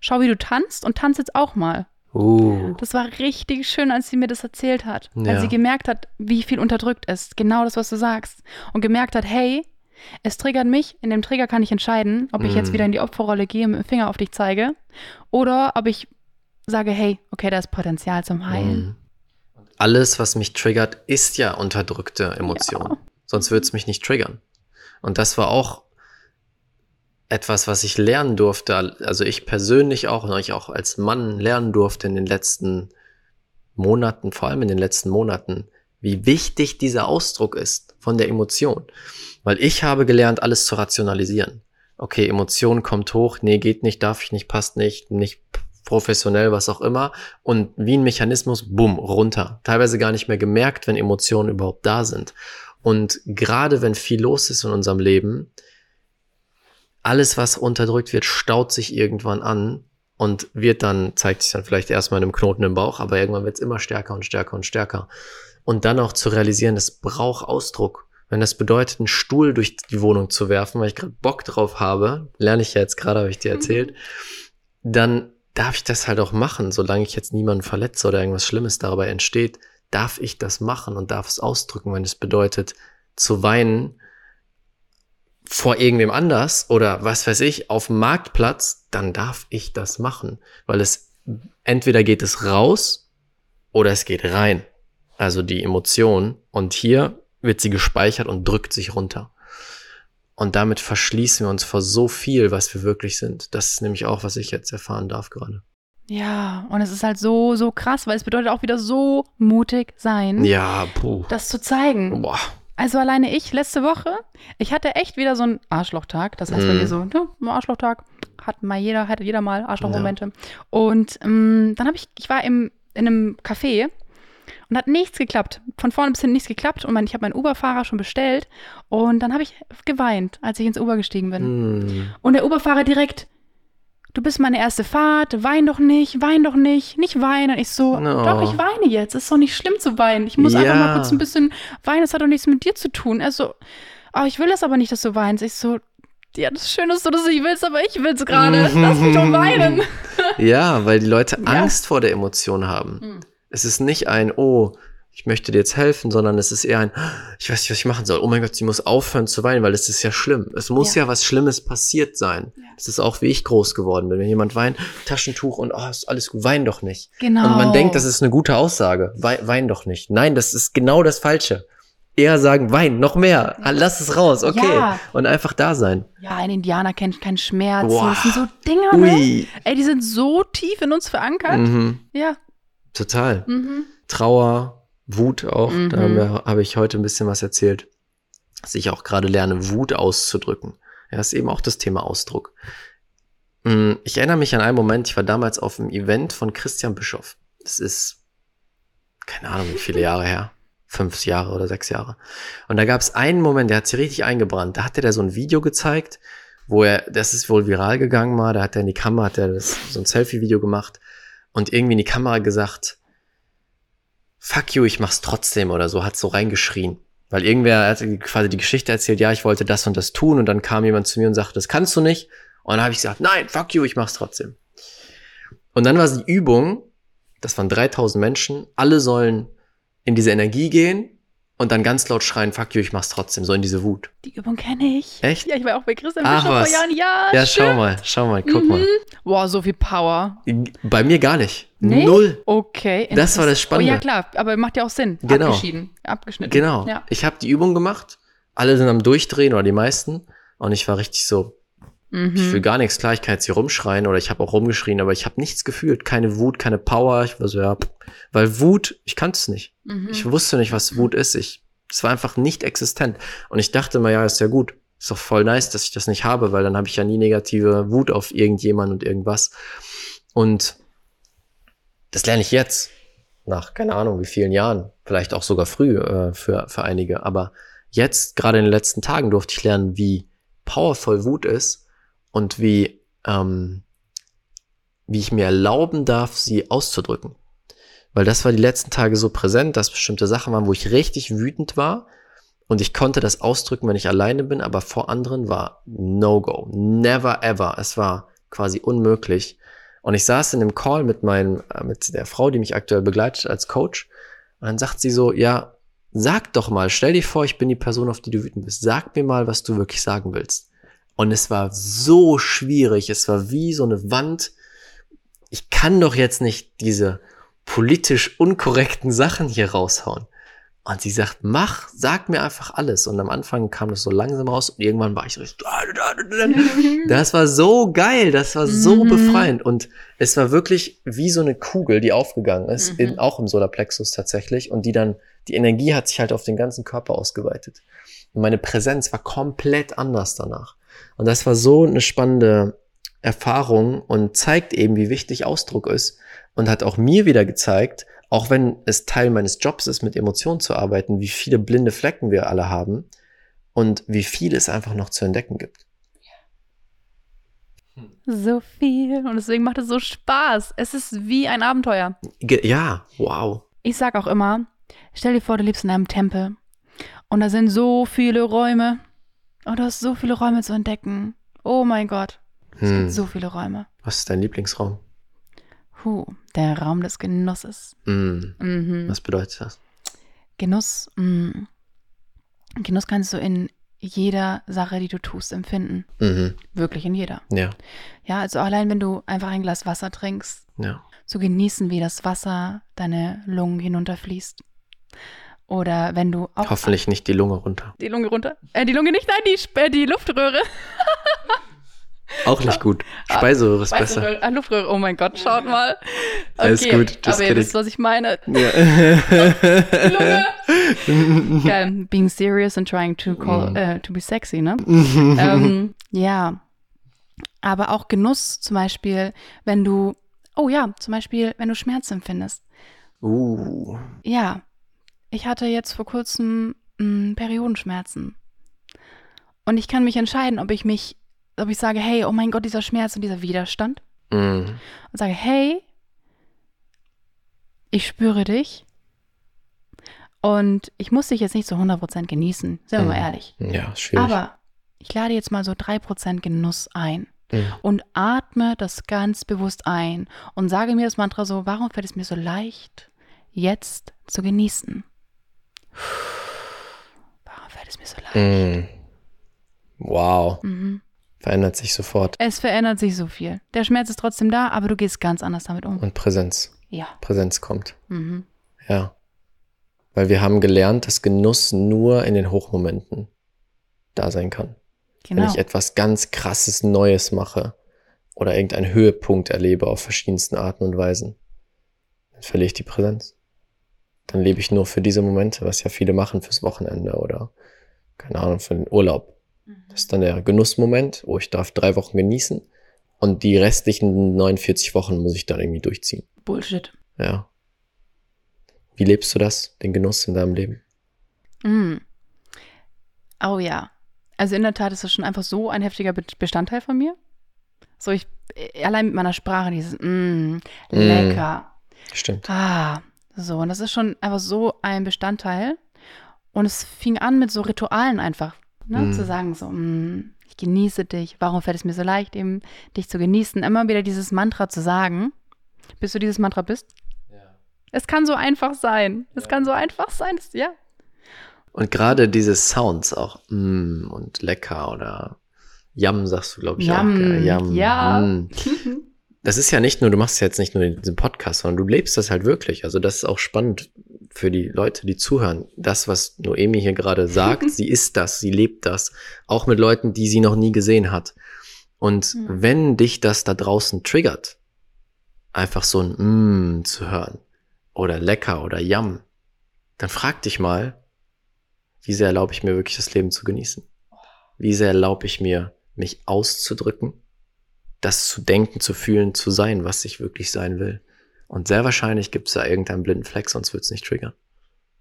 schau, wie du tanzt und tanz jetzt auch mal. Uh. Das war richtig schön, als sie mir das erzählt hat. Ja. Als sie gemerkt hat, wie viel unterdrückt ist. Genau das, was du sagst. Und gemerkt hat, hey, es triggert mich. In dem Trigger kann ich entscheiden, ob ich jetzt Mm. wieder in die Opferrolle gehe und mit dem Finger auf dich zeige. Oder ob ich sage, hey, okay, da ist Potenzial zum Heilen. Mhm. Alles, was mich triggert, ist ja unterdrückte Emotion. Ja. Sonst würde es mich nicht triggern. Und das war auch etwas, was ich lernen durfte, also ich persönlich auch, und ich auch als Mann lernen durfte in den letzten Monaten, vor allem in den letzten Monaten, wie wichtig dieser Ausdruck ist von der Emotion. Weil ich habe gelernt, alles zu rationalisieren. Okay, Emotion kommt hoch, nee, geht nicht, darf ich nicht, passt nicht, nicht professionell, was auch immer. Und wie ein Mechanismus, bumm, runter. Teilweise gar nicht mehr gemerkt, wenn Emotionen überhaupt da sind. Und gerade wenn viel los ist in unserem Leben, alles, was unterdrückt wird, staut sich irgendwann an und wird dann, zeigt sich dann vielleicht erstmal in einem Knoten im Bauch, aber irgendwann wird es immer stärker und stärker und stärker. Und dann auch zu realisieren, es braucht Ausdruck. Wenn das bedeutet, einen Stuhl durch die Wohnung zu werfen, weil ich gerade Bock drauf habe, lerne ich ja jetzt gerade, habe ich dir erzählt, dann darf ich das halt auch machen, solange ich jetzt niemanden verletze oder irgendwas Schlimmes dabei entsteht, darf ich das machen und darf es ausdrücken, wenn es bedeutet, zu weinen vor irgendwem anders oder was weiß ich, auf dem Marktplatz, dann darf ich das machen, weil es entweder geht es raus oder es geht rein. Also die Emotion. Und hier wird sie gespeichert und drückt sich runter. Und damit verschließen wir uns vor so viel, was wir wirklich sind. Das ist nämlich auch, was ich jetzt erfahren darf gerade. Ja, und es ist halt so, so krass, weil es bedeutet auch wieder so mutig sein, Ja, puh. das zu zeigen. Boah. Also alleine ich letzte Woche, ich hatte echt wieder so einen Arschlochtag. Das heißt bei Mhm. mir so, ne, Arschlochtag. Hat mal jeder, hatte jeder mal Arschlochmomente. Und ähm, dann habe ich, ich war im, in einem Café und hat nichts geklappt. Von vorne bis hinten nichts geklappt. Und mein, ich habe meinen Uber-Fahrer schon bestellt. Und dann habe ich geweint, als ich ins Uber gestiegen bin. Hm. Und der Uber-Fahrer direkt, du bist meine erste Fahrt, wein doch nicht, wein doch nicht, nicht weinen. Und ich so, No. doch, ich weine jetzt. Es ist doch nicht schlimm zu weinen. Ich muss einfach Ja. mal kurz ein bisschen weinen, das hat doch nichts mit dir zu tun. Er so, oh, ich will das aber nicht, dass du weinst. Ich so, ja, das Schöne ist, dass du das nicht willst, aber ich will's gerade. Lass mich doch weinen. Ja, weil die Leute Ja. Angst vor der Emotion haben. Mhm. Es ist nicht ein, oh, ich möchte dir jetzt helfen, sondern es ist eher ein, ich weiß nicht, was ich machen soll. Oh mein Gott, sie muss aufhören zu weinen, weil es ist ja schlimm. Es muss ja, was Schlimmes passiert sein. Ja. Das ist auch, wie ich groß geworden bin. Wenn jemand weint, Taschentuch und, oh, ist alles gut, wein doch nicht. Genau. Und man denkt, das ist eine gute Aussage. Wei- Wein doch nicht. Nein, das ist genau das Falsche. Eher sagen, wein, noch mehr. Ah, Lass es raus, okay. Ja. Und einfach da sein. Ja, ein Indianer kennt keinen Schmerz. Boah. Das sind so Dinger, ne? Ui. Ey, die sind so tief in uns verankert. Mhm. Ja. Total. Mhm. Trauer, Wut auch. Mhm. Da habe ich heute ein bisschen was erzählt, dass ich auch gerade lerne, Wut auszudrücken. Ja, ist eben auch das Thema Ausdruck. Mm, Ich erinnere mich an einen Moment, ich war damals auf einem Event von Christian Bischoff. Das ist, keine Ahnung, wie viele Jahre her. Fünf Jahre oder sechs Jahre. Und da gab es einen Moment, der hat sich richtig eingebrannt. Da hat er da so ein Video gezeigt, wo er, das ist wohl viral gegangen mal, da hat er in die Kamera, hat er das, so ein Selfie-Video gemacht und irgendwie in die Kamera gesagt, fuck you, ich mach's trotzdem oder so, hat so reingeschrien. Weil irgendwer hat quasi die Geschichte erzählt, ja, ich wollte das und das tun und dann kam jemand zu mir und sagte, das kannst du nicht. Und dann habe ich gesagt, nein, fuck you, ich mach's trotzdem. Und dann war es die Übung, das waren 3000 Menschen, alle sollen in diese Energie gehen und dann ganz laut schreien, fuck you, ich mach's trotzdem, so in diese Wut. Die Übung kenne ich. Echt? Ja, ich war auch bei Christian Ach, Bischof vor was. Jahren. Ja, Ja, stimmt. schau mal, schau mal, guck Mhm. Boah, so viel Power. mal. Bei mir gar nicht. Nee? Null. Okay. Das war das. Spannende. Oh ja, klar, aber macht ja auch Sinn. Genau. Abgeschieden, abgeschnitten. Genau. Ja. Ich habe die Übung gemacht, alle sind am Durchdrehen oder die meisten und ich war richtig so, Mhm. Ich will gar nichts, klar, ich kann jetzt hier rumschreien oder ich habe auch rumgeschrien, aber ich habe nichts gefühlt. Keine Wut, keine Power. Ich war so, ja, weil Wut, ich kannte es nicht. Mhm. Ich wusste nicht, was Wut ist. Ich, es war einfach nicht existent. Und ich dachte mal, ja, ist ja gut. Ist doch voll nice, dass ich das nicht habe, weil dann habe ich ja nie negative Wut auf irgendjemand und irgendwas. Und das lerne ich jetzt. Nach keine Ahnung wie vielen Jahren. Vielleicht auch sogar früh äh, für, für einige. Aber jetzt, gerade in den letzten Tagen, durfte ich lernen, wie powervoll Wut ist und wie, ähm, wie ich mir erlauben darf, sie auszudrücken. Weil das war die letzten Tage so präsent, dass bestimmte Sachen waren, wo ich richtig wütend war und ich konnte das ausdrücken, wenn ich alleine bin, aber vor anderen war No-Go. Never ever. Es war quasi unmöglich. Und ich saß in einem Call mit meinem, äh, mit der Frau, die mich aktuell begleitet als Coach. Und dann sagt sie so, ja, sag doch mal, stell dir vor, ich bin die Person, auf die du wütend bist. Sag mir mal, was du wirklich sagen willst. Und es war so schwierig. Es war wie so eine Wand. Ich kann doch jetzt nicht diese politisch unkorrekten Sachen hier raushauen. Und sie sagt, mach, sag mir einfach alles. Und am Anfang kam das so langsam raus und irgendwann war ich so, das war so geil, das war so Mhm. befreiend. Und es war wirklich wie so eine Kugel, die aufgegangen ist, Mhm. in, auch im Solarplexus tatsächlich. Und die dann, die Energie hat sich halt auf den ganzen Körper ausgeweitet. Und meine Präsenz war komplett anders danach. Und das war so eine spannende Erfahrung und zeigt eben, wie wichtig Ausdruck ist. Und hat auch mir wieder gezeigt, auch wenn es Teil meines Jobs ist, mit Emotionen zu arbeiten, wie viele blinde Flecken wir alle haben und wie viel es einfach noch zu entdecken gibt. So viel. Und deswegen macht es so Spaß. Es ist wie ein Abenteuer. Ge ja, wow. Ich sag auch immer, stell dir vor, du lebst in einem Tempel. Und da sind so viele Räume. Und du hast so viele Räume zu entdecken. Oh mein Gott. Es Hm. gibt so viele Räume. Was ist dein Lieblingsraum? Huh, der Raum des Genusses. Hm. Mhm. Was bedeutet das? Genuss. mm. Genuss kannst du in jeder Sache, die du tust, empfinden. Mhm. Wirklich in jeder. Ja, Ja, also allein wenn du einfach ein Glas Wasser trinkst, ja. zu genießen, wie das Wasser deine Lungen hinunterfließt. Oder wenn du auch Hoffentlich nicht die Lunge runter. die Lunge runter. Äh, die Lunge nicht, nein, die, äh, die Luftröhre. Auch nicht gut. Speiseröhre ist besser. Speiseröhre, ah, Luftröhre, oh mein Gott, schaut mal. Alles gut, just aber ihr wisst, was ich meine. Ja. Lunge. Geil, being serious and trying to call, Mhm. äh, to be sexy, ne? ähm, ja. Aber auch Genuss zum Beispiel, wenn du, oh ja, zum Beispiel, wenn du Schmerz empfindest. uh. Ja, ich hatte jetzt vor kurzem mh, Periodenschmerzen. Und ich kann mich entscheiden, ob ich mich, ob ich sage, hey, oh mein Gott, dieser Schmerz und dieser Widerstand. Mm. Und sage, hey, ich spüre dich. Und ich muss dich jetzt nicht zu 100% genießen, sind wir mal Mhm. ehrlich. Ja, schwierig. Aber ich lade jetzt mal so 3% Genuss ein Mm. und atme das ganz bewusst ein und sage mir das Mantra so, warum fällt es mir so leicht, jetzt zu genießen? Warum fällt es mir so leicht? Mm. Wow. Mhm. Verändert sich sofort. Es verändert sich so viel. Der Schmerz ist trotzdem da, aber du gehst ganz anders damit um. Und Präsenz. Ja. Präsenz kommt. Mhm. Ja. Weil wir haben gelernt, dass Genuss nur in den Hochmomenten da sein kann. Genau. Wenn ich etwas ganz krasses Neues mache oder irgendeinen Höhepunkt erlebe auf verschiedensten Arten und Weisen, dann verliere ich die Präsenz. Dann lebe ich nur für diese Momente, was ja viele machen fürs Wochenende oder keine Ahnung, für den Urlaub. Das ist dann der Genussmoment, wo ich darf drei Wochen genießen und die restlichen 49 Wochen muss ich dann irgendwie durchziehen. Bullshit. Ja. Wie lebst du das, den Genuss in deinem Leben? Mm. Oh ja. Also in der Tat ist das schon einfach so ein heftiger Be- Bestandteil von mir. So ich, äh, allein mit meiner Sprache, dieses mm, lecker. Stimmt. Ah, so. Und das ist schon einfach so ein Bestandteil. Und es fing an mit so Ritualen einfach. Ne? Mm. Zu sagen so, mm, ich genieße dich. Warum fällt es mir so leicht, eben dich zu genießen? Immer wieder dieses Mantra zu sagen, bis du dieses Mantra bist. Es kann so einfach sein. Es kann so einfach sein. Das, ja. Und gerade diese Sounds auch, mm, und lecker oder Yum sagst du, glaube ich, Yum, auch. gell? Yum. ja. Mm. Das ist ja nicht nur, du machst jetzt nicht nur diesen Podcast, sondern du lebst das halt wirklich. Also das ist auch spannend für die Leute, die zuhören. Das, was Noemi hier gerade sagt, sie ist das, sie lebt das. Auch mit Leuten, die sie noch nie gesehen hat. Und Mhm. wenn dich das da draußen triggert, einfach so ein Mm zu hören oder lecker oder Yum, dann frag dich mal, wie sehr erlaube ich mir wirklich das Leben zu genießen? Wie sehr erlaube ich mir, mich auszudrücken, das zu denken, zu fühlen, zu sein, was ich wirklich sein will? Und sehr wahrscheinlich gibt es da irgendeinen blinden Fleck, sonst wird es nicht triggern.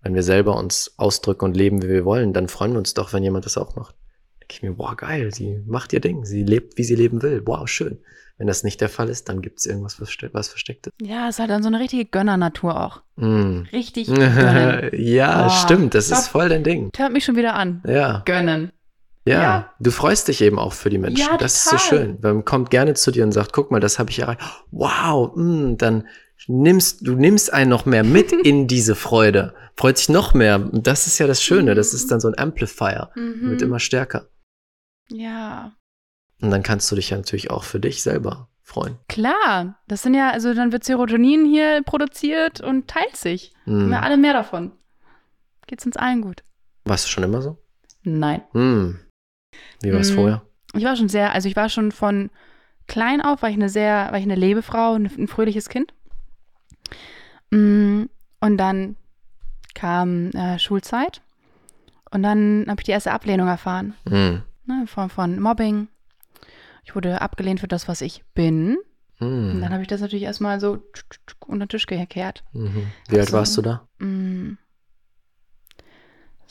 Wenn wir selber uns ausdrücken und leben, wie wir wollen, dann freuen wir uns doch, wenn jemand das auch macht. Denke ich mir, wow, geil, sie macht ihr Ding, sie lebt, wie sie leben will. Wow, schön. Wenn das nicht der Fall ist, dann gibt es irgendwas, was, verste- was versteckt ist. Ja, es ist halt dann so eine richtige Gönnernatur auch. Mm. Richtig ja, Oh, stimmt, das stopp. ist voll dein Ding. Hört mich schon wieder an. Ja. Gönnen. Ja, Ja. du freust dich eben auch für die Menschen. Ja, das ist so total. schön. Man kommt gerne zu dir und sagt, guck mal, das habe ich erreicht. Wow, mm, dann nimmst du nimmst einen noch mehr mit in diese Freude. Freut sich noch mehr. Das ist ja das Schöne. Das ist dann so ein Amplifier. Mhm. Wird immer stärker. Ja, Und dann kannst du dich ja natürlich auch für dich selber freuen. klar. Das sind ja, also dann wird Serotonin hier produziert und teilt sich. Mm. Wir alle mehr davon. Geht's uns allen gut? Warst du schon immer so? Nein. Mm. Wie war es Mm. vorher? Ich war schon sehr, also ich war schon von klein auf, war ich eine sehr, war ich eine Lebefrau, ein, ein fröhliches Kind. Mm, Und dann kam äh, Schulzeit und dann habe ich die erste Ablehnung erfahren, Mm. ne, in Form von Mobbing. Ich wurde abgelehnt für das, was ich bin. Und Mm. dann habe ich das natürlich erstmal so unter den Tisch gekehrt. Mhm. Wie alt so- warst du da? Mm.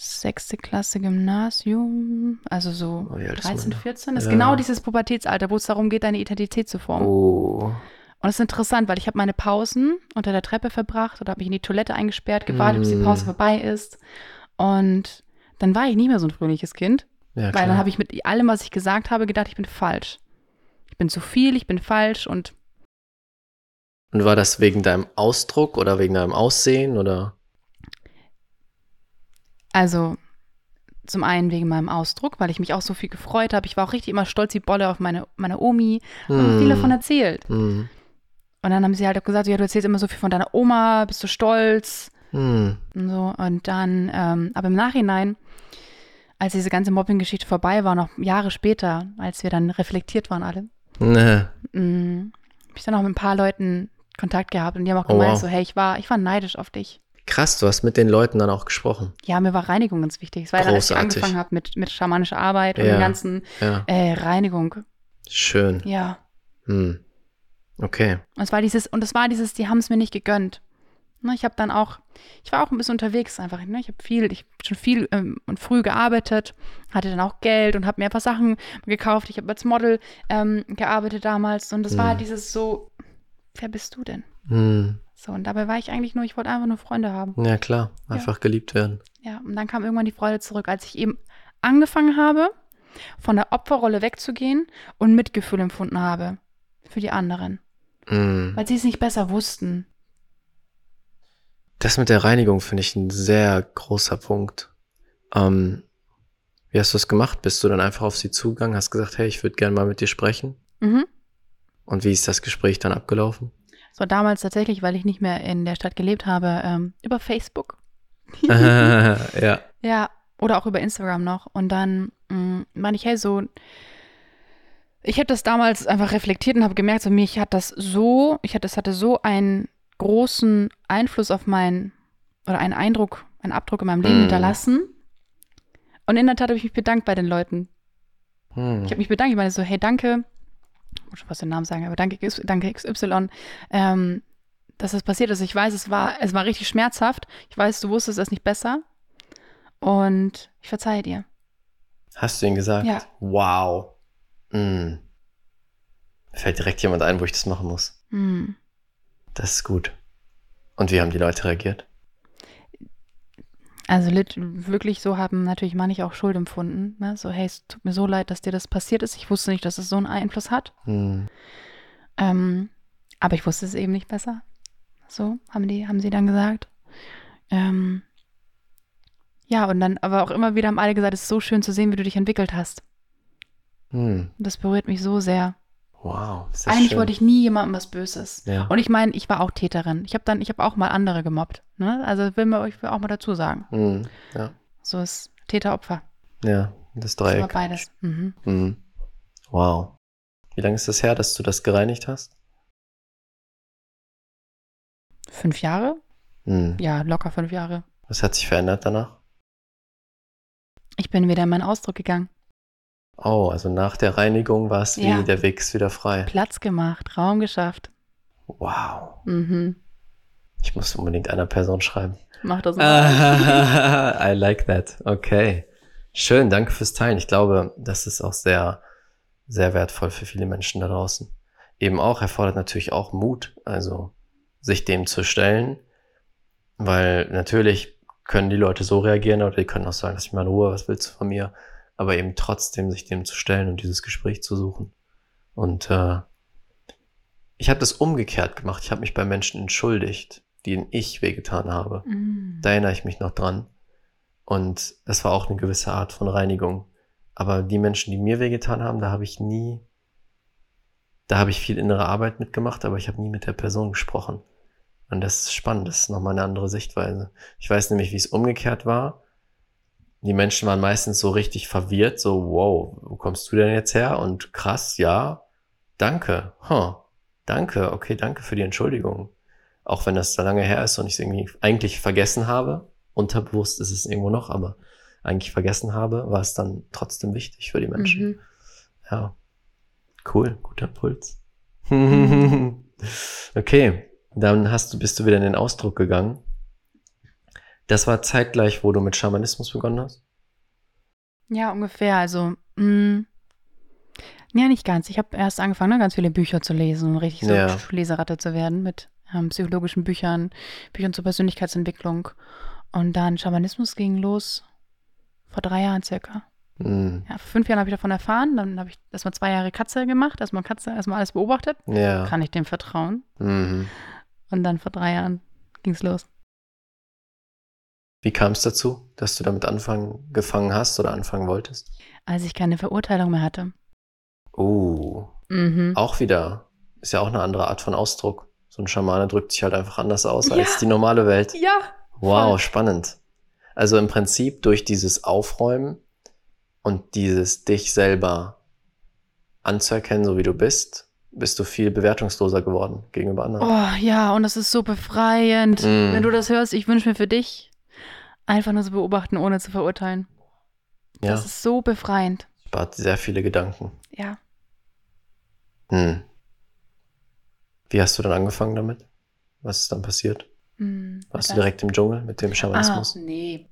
Sechste Klasse Gymnasium, also so Oh, wie alt ist man 13, da? 14. Das ist Ja. genau dieses Pubertätsalter, wo es darum geht, deine Identität zu formen. Oh. Und das ist interessant, weil ich habe meine Pausen unter der Treppe verbracht oder habe mich in die Toilette eingesperrt, gewartet, bis die Mm. Pause vorbei ist. Und dann war ich nicht mehr so ein fröhliches Kind, Ja, weil klar. dann habe ich mit allem, was ich gesagt habe, gedacht, ich bin falsch. Ich bin zu viel, ich bin falsch und Und war das wegen deinem Ausdruck oder wegen deinem Aussehen oder? Also zum einen wegen meinem Ausdruck, weil ich mich auch so viel gefreut habe. Ich war auch richtig immer stolz wie Bolle auf meine, meine Omi. Haben Hm. viel davon erzählt. Hm. Und dann haben sie halt auch gesagt, ja, du erzählst immer so viel von deiner Oma, bist du stolz? Hm. Und so, und dann, ähm, aber im Nachhinein, als diese ganze Mobbing-Geschichte vorbei war, noch Jahre später, als wir dann reflektiert waren alle, Ne. mh, habe ich dann auch mit ein paar Leuten Kontakt gehabt und die haben auch Oh, gemeint, wow. so, hey, ich war, ich war neidisch auf dich. Krass, du hast mit den Leuten dann auch gesprochen. Ja, mir war Reinigung ganz wichtig. Es war dann, als ich angefangen habe mit, mit schamanischer Arbeit und Ja. der ganzen Ja. äh, Reinigung. Schön. Ja. Hm. Okay. Und es war dieses, und es war dieses, die haben es mir nicht gegönnt. Ne, ich habe dann auch, ich war auch ein bisschen unterwegs einfach. Ne? Ich habe viel, ich hab schon viel ähm, und früh gearbeitet, hatte dann auch Geld und habe mir einfach Sachen gekauft. Ich habe als Model ähm, gearbeitet damals und war Hm. dieses so, wer bist du denn? Hm. So, und dabei war ich eigentlich nur, ich wollte einfach nur Freunde haben. Ja, klar. Einfach geliebt werden. Ja, und dann kam irgendwann die Freude zurück, als ich eben angefangen habe, von der Opferrolle wegzugehen und Mitgefühl empfunden habe für die anderen, Hm. weil sie es nicht besser wussten. Das mit der Reinigung finde ich ein sehr großer Punkt. Ähm, wie hast du es gemacht? Bist du dann einfach auf sie zugegangen, hast gesagt, hey, ich würde gerne mal mit dir sprechen? Mhm. Und wie ist das Gespräch dann abgelaufen? Es war damals tatsächlich, weil ich nicht mehr in der Stadt gelebt habe, ähm, über Facebook. ja. Ja, oder auch über Instagram noch. Und dann mh, meine ich, hey, so, ich habe das damals einfach reflektiert und habe gemerkt, so mich hat das so, ich hatte, es hatte so einen großen Einfluss auf meinen, oder einen Eindruck, einen Abdruck in meinem Leben Mm. hinterlassen. Und in der Tat habe ich mich bedankt bei den Leuten. Hm. Ich habe mich bedankt, ich meine so, hey, danke, muss schon fast den Namen sagen, aber danke, danke XY, ähm, dass das passiert ist. Ich weiß, es war, es war richtig schmerzhaft. Ich weiß, du wusstest es nicht besser. Und ich verzeihe dir. Hast du ihn gesagt? Ja. Wow. Mir fällt direkt jemand ein, wo ich das machen muss. Hm. Das ist gut. Und wie haben die Leute reagiert? Also wirklich so haben natürlich manche auch Schuld empfunden. Ne? So, hey, es tut mir so leid, dass dir das passiert ist. Ich wusste nicht, dass es so einen Einfluss hat. Hm. Ähm, aber ich wusste es eben nicht besser. So haben die, haben sie dann gesagt. Ähm, ja, und dann aber auch immer wieder haben alle gesagt, es ist so schön zu sehen, wie du dich entwickelt hast. Hm. Und das berührt mich so sehr. Wow. Eigentlich schön. wollte ich nie jemandem was Böses. Ja. Und ich meine, ich war auch Täterin. Ich habe dann, ich habe auch mal andere gemobbt. Ne? Also will mir euch auch mal dazu sagen. Hm. Ja. So ist Täter-Opfer. Ja. Das Das war Dreieck. beides. Mhm. Hm. Wow. Wie lange ist das her, dass du das gereinigt hast? Fünf Jahre? Hm. Ja, locker fünf Jahre. Was hat sich verändert danach? Ich bin wieder in meinen Ausdruck gegangen. Oh, also nach der Reinigung war es wie Ja. der Weg ist wieder frei. Platz gemacht, Raum geschafft. Wow. Mhm. Ich muss unbedingt einer Person schreiben. Mach das mal. I like that. Okay. Schön, danke fürs Teilen. Ich glaube, das ist auch sehr, sehr wertvoll für viele Menschen da draußen. Eben auch erfordert natürlich auch Mut, also sich dem zu stellen, weil natürlich können die Leute so reagieren oder die können auch sagen, lass mich mal in Ruhe, was willst du von mir? Aber eben trotzdem sich dem zu stellen und dieses Gespräch zu suchen. Und äh, ich habe das umgekehrt gemacht. Ich habe mich bei Menschen entschuldigt, denen ich wehgetan habe. Mhm. Da erinnere ich mich noch dran. Und das war auch eine gewisse Art von Reinigung. Aber die Menschen, die mir wehgetan haben, da habe ich nie, da habe ich viel innere Arbeit mitgemacht, aber ich habe nie mit der Person gesprochen. Und das ist spannend, das ist nochmal eine andere Sichtweise. Ich weiß nämlich, wie es umgekehrt war. Die Menschen waren meistens so richtig verwirrt, so, wow, wo kommst du denn jetzt her? Und krass, ja, danke, huh, danke, okay, danke für die Entschuldigung. Auch wenn das so lange her ist und ich es irgendwie eigentlich vergessen habe, unterbewusst ist es irgendwo noch, aber eigentlich vergessen habe, war es dann trotzdem wichtig für die Menschen. Mhm. Ja. Cool, guter Puls. okay, dann hast du, bist du wieder in den Ausdruck gegangen. Das war zeitgleich, wo du mit Schamanismus begonnen hast? Ja, ungefähr. Also, mh, ja, nicht ganz. Ich habe erst angefangen, ne, ganz viele Bücher zu lesen, um richtig so Ja. Leseratte zu werden mit ähm, psychologischen Büchern, Büchern zur Persönlichkeitsentwicklung. Und dann Schamanismus ging los vor drei Jahren circa. Hm. Ja, vor fünf Jahren habe ich davon erfahren. Dann habe ich erstmal zwei Jahre Katze gemacht, erstmal Katze, erstmal alles beobachtet. Ja. Kann ich dem vertrauen? Mhm. Und dann vor drei Jahren ging es los. Wie kam es dazu, dass du damit anfangen, gefangen hast oder anfangen wolltest? Als ich keine Verurteilung mehr hatte. Oh, Mhm. auch wieder. Ist ja auch eine andere Art von Ausdruck. So ein Schamane drückt sich halt einfach anders aus Ja. als die normale Welt. Ja, Wow, Voll. spannend. Also im Prinzip durch dieses Aufräumen und dieses dich selber anzuerkennen, so wie du bist, bist du viel bewertungsloser geworden gegenüber anderen. Oh ja, und das ist so befreiend. Mm. Wenn du das hörst, ich wünsche mir für dich, einfach nur zu beobachten, ohne zu verurteilen. ja, Das ist so befreiend. spart sehr viele Gedanken. Ja. Hm. Wie hast du dann angefangen damit? Was ist dann passiert? Hm, Warst du direkt im Dschungel mit dem Schamanismus? Ah, nee.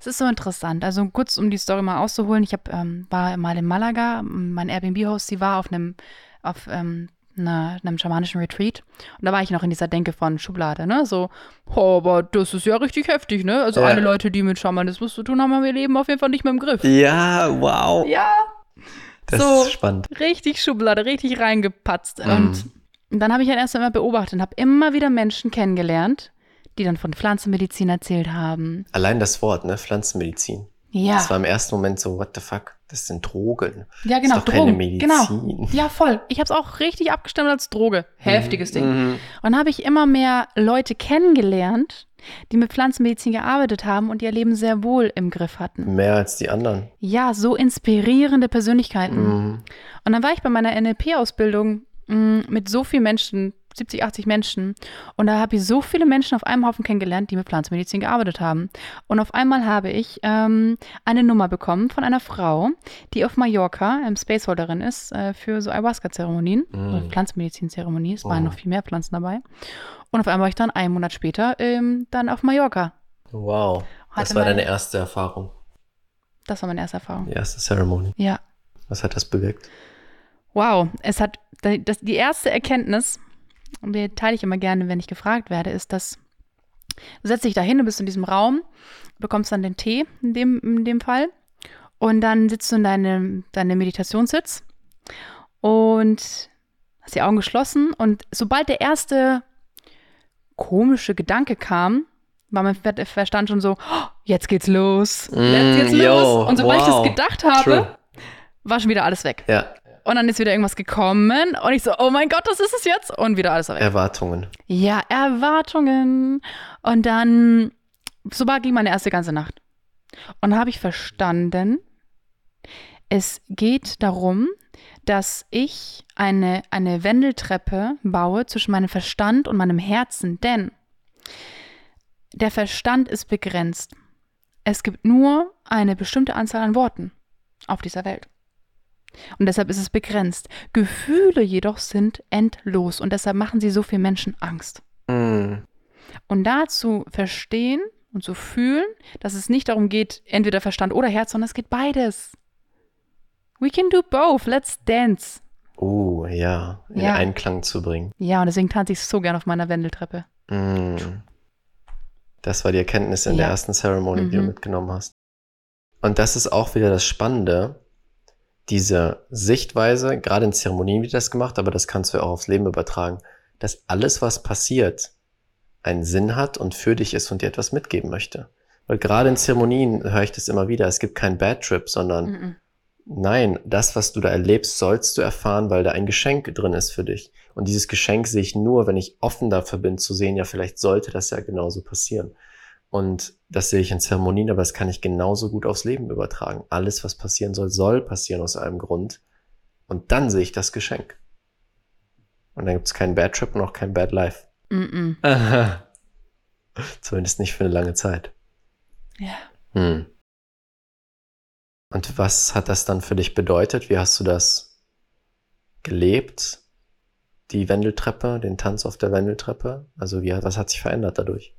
Es ist so interessant. Also kurz, um die Story mal auszuholen. Ich hab, ähm, war mal in Malaga. Mein Airbnb-Host, die war auf einem, auf ähm, einer, einem schamanischen Retreat. Und da war ich noch in dieser Denke von Schublade, ne? So, oh, aber das ist ja richtig heftig, ne? Also Ja. alle Leute, die mit Schamanismus zu tun haben, haben ihr Leben auf jeden Fall nicht mehr im Griff. Ja, wow. Ja, Das so. ist spannend. richtig Schublade, richtig reingepatzt. Mhm. Und dann habe ich halt erst einmal beobachtet und habe immer wieder Menschen kennengelernt, die dann von Pflanzenmedizin erzählt haben. Allein das Wort, ne? Pflanzenmedizin. Ja. Das war im ersten Moment so, what the fuck? Das sind Drogen. Ja, genau, das ist doch keine. Medizin. Genau. Ja, voll. Ich habe es auch richtig abgestimmt als Droge. Heftiges Ding. Mhm. Und dann habe ich immer mehr Leute kennengelernt, die mit Pflanzenmedizin gearbeitet haben und ihr Leben sehr wohl im Griff hatten. Mehr als die anderen. Ja, so inspirierende Persönlichkeiten. Mhm. Und dann war ich bei meiner NLP-Ausbildung mh, mit so vielen Menschen, 70, 80 Menschen. Und da habe ich so viele Menschen auf einem Haufen kennengelernt, die mit Pflanzenmedizin gearbeitet haben. Und auf einmal habe ich ähm, eine Nummer bekommen von einer Frau, die auf Mallorca ähm, Spaceholderin ist äh, für so Ayahuasca-Zeremonien, Mm. Pflanzenmedizin-Zeremonien. Es waren Oh. noch viel mehr Pflanzen dabei. Und auf einmal war ich dann einen Monat später ähm, dann auf Mallorca. Wow. Das war deine erste Erfahrung, Das war meine erste Erfahrung. die erste Ceremony. Ja. Was hat das bewirkt? Wow, es hat das, die erste Erkenntnis, und die teile ich immer gerne, wenn ich gefragt werde, ist, dass du setzt dich da hin, du bist in diesem Raum, bekommst dann den Tee in dem, in dem Fall und dann sitzt du in deinem deine Meditationssitz und hast die Augen geschlossen und sobald der erste komische Gedanke kam, war mein Ver- Verstand schon so, "Oh, jetzt geht's los, jetzt geht's Mm, yo, los. Und sobald ich wow. das gedacht habe, True. war schon wieder alles weg. Ja, Und dann ist wieder irgendwas gekommen und ich so, oh mein Gott, das ist es jetzt. Und wieder alles weg. Erwartungen. Ja, Erwartungen. Und dann, so war ging meine erste ganze Nacht. Und dann habe ich verstanden, es geht darum, dass ich eine, eine Wendeltreppe baue zwischen meinem Verstand und meinem Herzen. Denn der Verstand ist begrenzt. Es gibt nur eine bestimmte Anzahl an Worten auf dieser Welt. Und deshalb ist es begrenzt. Gefühle jedoch sind endlos und deshalb machen sie so vielen Menschen Angst. Mm. Und dazu verstehen und zu fühlen, dass es nicht darum geht, entweder Verstand oder Herz, sondern es geht beides. We can do both. Let's dance. Uh, ja. In Ja. Einklang zu bringen. Ja, und deswegen tanze ich so gern auf meiner Wendeltreppe. Mm. Das war die Erkenntnis in der Ja. ersten Ceremony, die du Mhm. mitgenommen hast. Und das ist auch wieder das Spannende, diese Sichtweise, gerade in Zeremonien wird das gemacht, aber das kannst du ja auch aufs Leben übertragen, dass alles, was passiert, einen Sinn hat und für dich ist und dir etwas mitgeben möchte. Weil gerade in Zeremonien höre ich das immer wieder, es gibt keinen Bad Trip, sondern Mhm. Nein, das, was du da erlebst, sollst du erfahren, weil da ein Geschenk drin ist für dich. Und dieses Geschenk sehe ich nur, wenn ich offen dafür bin, zu sehen, ja, vielleicht sollte das ja genauso passieren. Und das sehe ich in Zeremonien, aber das kann ich genauso gut aufs Leben übertragen. Alles, was passieren soll, soll passieren aus einem Grund. Und dann sehe ich das Geschenk. Und dann gibt es keinen Bad Trip und auch kein Bad Life. Mhm. Zumindest nicht für eine lange Zeit. Ja. Hm. Und was hat das dann für dich bedeutet? Wie hast du das gelebt? Die Wendeltreppe, den Tanz auf der Wendeltreppe? Also wie, was hat sich verändert dadurch?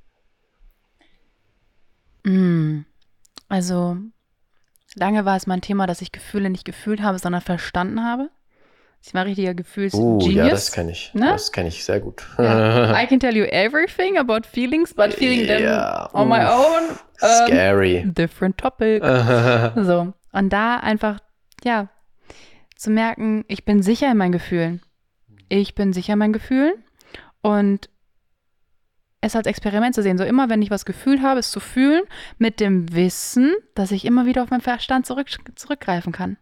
Mm. Also, lange war es mein Thema, dass ich Gefühle nicht gefühlt habe, sondern verstanden habe. Ich war richtiger Gefühls-Genius. Uh, ja, das kenne ich. Ne? Das kenne ich sehr gut. Ja. I can tell you everything about feelings, but feeling them on my own, ähm, Scary. different topic. So. Und da einfach, ja, zu merken, ich bin sicher in meinen Gefühlen. Ich bin sicher in meinen Gefühlen und es als Experiment zu sehen. So immer, wenn ich was gefühlt habe, es zu fühlen, mit dem Wissen, dass ich immer wieder auf meinen Verstand zurück, zurückgreifen kann.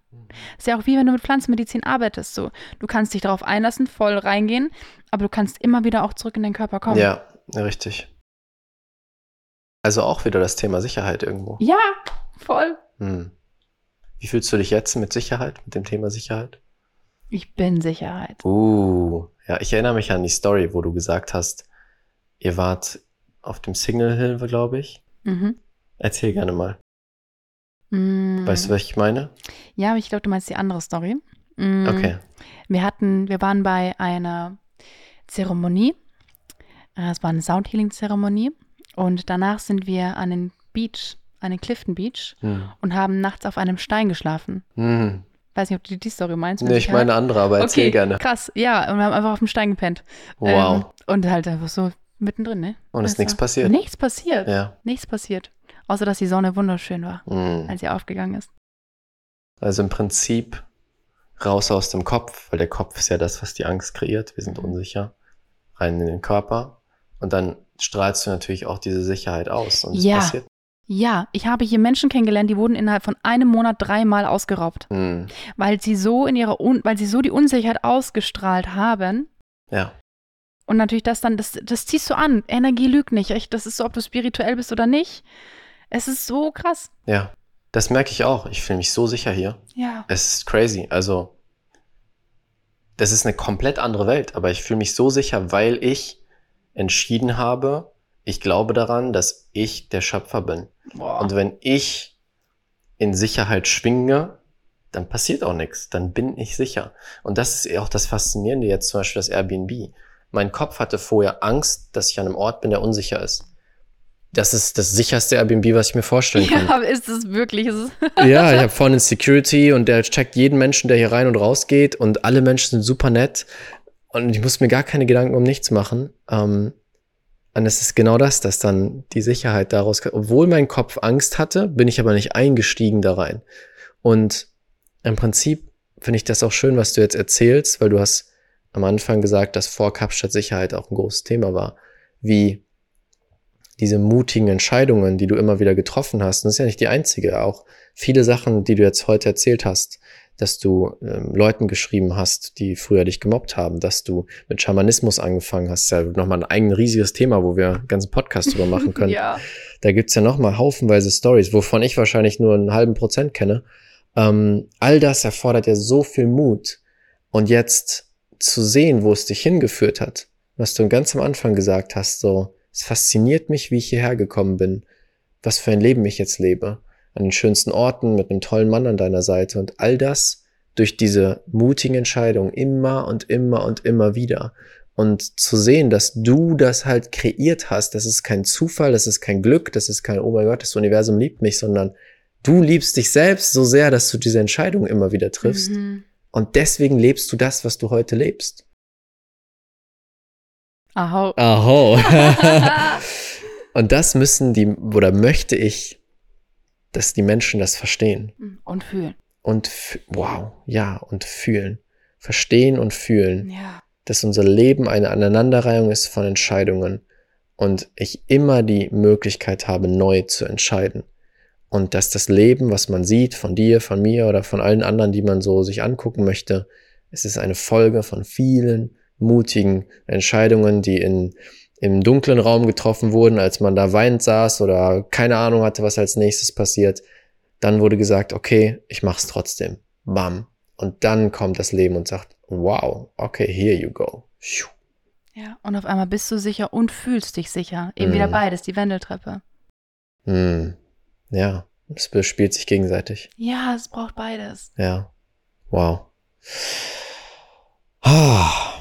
ist ja auch wie wenn du mit Pflanzenmedizin arbeitest. So, du kannst dich darauf einlassen, voll reingehen, aber du kannst immer wieder auch zurück in den Körper kommen. ja, richtig. Also auch wieder das Thema Sicherheit irgendwo. Ja, voll. Hm. Wie fühlst du dich jetzt mit Sicherheit, mit dem Thema Sicherheit? Ich bin Sicherheit. Uh, ja, ich erinnere mich an die Story, wo du gesagt hast, ihr wart auf dem Signal Hill, glaube ich. Mhm. Erzähl gerne mal. Mm. Weißt du, was ich meine? Ja, aber ich glaube, du meinst die andere Story. Mm. Okay. Wir hatten, wir waren bei einer Zeremonie. Äh, Es war eine Sound Healing Zeremonie. Und danach sind wir an den Beach, an den Clifton Beach Hm. und haben nachts auf einem Stein geschlafen. Hm. Weiß nicht, ob du die Story meinst. Nee, ich meine andere, aber erzähl okay, gerne. Krass, ja, und wir haben einfach auf dem Stein gepennt. Wow. Ähm, und halt einfach so mittendrin, ne? Und ist Weißt nichts passiert? Nichts passiert. Ja. Nichts passiert. Außer, dass die Sonne wunderschön war, Hm. als sie aufgegangen ist. Also im Prinzip raus aus dem Kopf, weil der Kopf ist ja das, was die Angst kreiert. Wir sind Mhm. unsicher. Rein in den Körper. Und dann strahlst du natürlich auch diese Sicherheit aus. Und es Ja. passiert. Ja, ich habe hier Menschen kennengelernt, die wurden innerhalb von einem Monat dreimal ausgeraubt, Hm. weil sie so in ihrer, Un weil sie so die Unsicherheit ausgestrahlt haben. Ja. Und natürlich das dann, das, das ziehst du an. Energie lügt nicht. Echt, das ist so, ob du spirituell bist oder nicht. Es ist so krass. Ja. Das merke ich auch. Ich fühle mich so sicher hier. Ja. Es ist crazy. Also, das ist eine komplett andere Welt, aber ich fühle mich so sicher, weil ich entschieden habe, ich glaube daran, dass ich der Schöpfer bin. Boah. Und wenn ich in Sicherheit schwinge, dann passiert auch nichts. Dann bin ich sicher. Und das ist auch das Faszinierende jetzt zum Beispiel das Airbnb. Mein Kopf hatte vorher Angst, dass ich an einem Ort bin, der unsicher ist. Das ist das sicherste Airbnb, was ich mir vorstellen kann. ja, aber ist es wirklich? Ist es Ja, ich habe vorne einen Security und der checkt jeden Menschen, der hier rein und raus geht und alle Menschen sind super nett und ich muss mir gar keine Gedanken um nichts machen. Ähm, und es ist genau das, dass dann die Sicherheit daraus, obwohl mein Kopf Angst hatte, bin ich aber nicht eingestiegen da rein. Und im Prinzip finde ich das auch schön, was du jetzt erzählst, weil du hast am Anfang gesagt, dass vor Kapstadt Sicherheit auch ein großes Thema war. Wie diese mutigen Entscheidungen, die du immer wieder getroffen hast, und das ist ja nicht die einzige, auch viele Sachen, die du jetzt heute erzählt hast, dass du ähm, Leuten geschrieben hast, die früher dich gemobbt haben, dass du mit Schamanismus angefangen hast, ist ja nochmal ein eigen riesiges Thema, wo wir einen ganzen Podcast drüber machen können. ja. Da gibt's ja nochmal haufenweise Stories, wovon ich wahrscheinlich nur einen halben Prozent kenne. Ähm, all das erfordert ja so viel Mut. Und jetzt zu sehen, wo es dich hingeführt hat, was du ganz am Anfang gesagt hast, so, es fasziniert mich, wie ich hierher gekommen bin, was für ein Leben ich jetzt lebe, an den schönsten Orten, mit einem tollen Mann an deiner Seite und all das durch diese mutigen Entscheidungen immer und immer und immer wieder. Und zu sehen, dass du das halt kreiert hast, das ist kein Zufall, das ist kein Glück, das ist kein, oh mein Gott, das Universum liebt mich, sondern du liebst dich selbst so sehr, dass du diese Entscheidung immer wieder triffst. Mhm. Und deswegen lebst du das, was du heute lebst. Ahau. Aho. Und das müssen die, oder möchte ich, dass die Menschen das verstehen. Und fühlen. Und, wow, ja, und fühlen. Verstehen und fühlen. Ja. dass unser Leben eine Aneinanderreihung ist von Entscheidungen und ich immer die Möglichkeit habe, neu zu entscheiden. Und dass das Leben, was man sieht, von dir, von mir oder von allen anderen, die man so sich angucken möchte, es ist eine Folge von vielen mutigen Entscheidungen, die in, im dunklen Raum getroffen wurden, als man da weinend saß oder keine Ahnung hatte, was als nächstes passiert. Dann wurde gesagt, okay, ich mach's trotzdem. Bam. Und dann kommt das Leben und sagt, wow, okay, here you go. Ja. Und auf einmal bist du sicher und fühlst dich sicher. Eben Mhm. wieder beides, die Wendeltreppe. Hm. Ja, es bespielt sich gegenseitig. Ja, es braucht beides. Ja. Wow. Ah,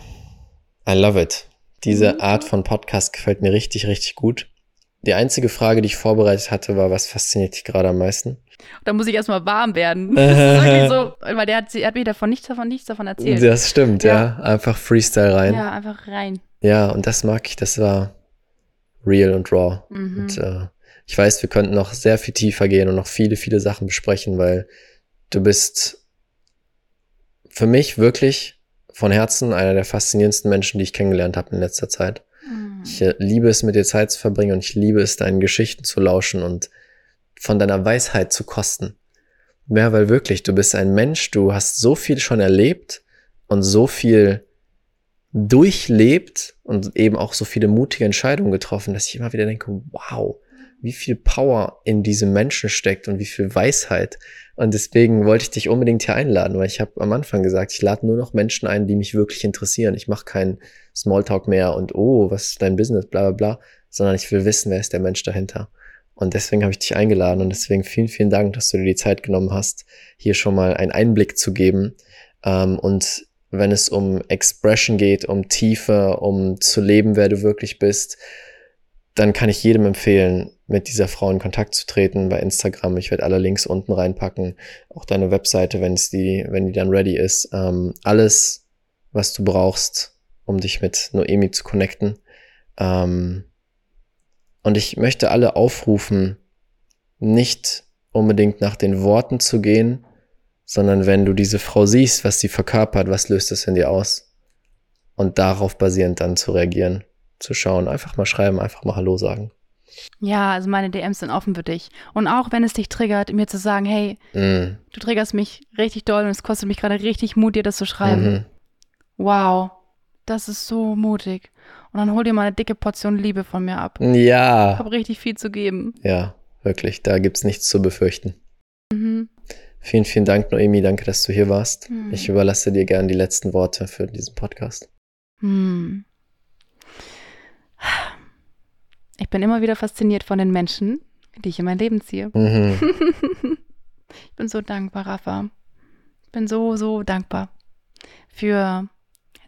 I love it. Diese Mhm. Art von Podcast gefällt mir richtig, richtig gut. Die einzige Frage, die ich vorbereitet hatte, war, was fasziniert dich gerade am meisten? Da muss ich erstmal warm werden. Das ist wirklich so, weil der hat, er hat mir davon nichts davon, nichts davon erzählt. Das stimmt, ja. Ja. Einfach Freestyle rein. Ja. Ja, einfach rein. und das mag ich. Das war real und raw. Mhm. Und äh, ich weiß, wir könnten noch sehr viel tiefer gehen und noch viele, viele Sachen besprechen, weil du bist für mich wirklich von Herzen einer der faszinierendsten Menschen, die ich kennengelernt habe in letzter Zeit. Mhm. Ich äh, liebe es, mit dir Zeit zu verbringen und ich liebe es, deinen Geschichten zu lauschen und von deiner Weisheit zu kosten. Ja, weil wirklich, du bist ein Mensch, du hast so viel schon erlebt und so viel durchlebt und eben auch so viele mutige Entscheidungen getroffen, dass ich immer wieder denke, wow, wie viel Power in diesem Menschen steckt und wie viel Weisheit. Und deswegen wollte ich dich unbedingt hier einladen, weil ich habe am Anfang gesagt, ich lade nur noch Menschen ein, die mich wirklich interessieren. Ich mache keinen Smalltalk mehr und oh, was ist dein Business, bla bla bla, sondern ich will wissen, wer ist der Mensch dahinter. Und deswegen habe ich dich eingeladen und deswegen vielen, vielen Dank, dass du dir die Zeit genommen hast, hier schon mal einen Einblick zu geben. Ähm, und wenn es um Expression geht, um Tiefe, um zu leben, wer du wirklich bist, dann kann ich jedem empfehlen, mit dieser Frau in Kontakt zu treten bei Instagram. Ich werde alle Links unten reinpacken, auch deine Webseite, wenn es die, wenn die dann ready ist. Ähm, alles, was du brauchst, um dich mit Noemi zu connecten. Ähm, und ich möchte alle aufrufen, nicht unbedingt nach den Worten zu gehen, sondern wenn du diese Frau siehst, was sie verkörpert, was löst es in dir aus? Und darauf basierend dann zu reagieren zu schauen. Einfach mal schreiben, einfach mal Hallo sagen. Ja, also meine DMs sind offen für dich. Und auch wenn es dich triggert, mir zu sagen, hey, mm. du triggerst mich richtig doll und es kostet mich gerade richtig Mut, dir das zu schreiben. Mhm. Wow, das ist so mutig. Und dann hol dir mal eine dicke Portion Liebe von mir ab. Ja. Ich habe richtig viel zu geben. Ja, wirklich. Da gibt es nichts zu befürchten. Mhm. Vielen, vielen Dank, Noemi. Danke, dass du hier warst. Mhm. Ich überlasse dir gerne die letzten Worte für diesen Podcast. Mhm. Ich bin immer wieder fasziniert von den Menschen, die ich in mein Leben ziehe. Mhm. ich bin so dankbar, Rafa. Ich bin so, so dankbar für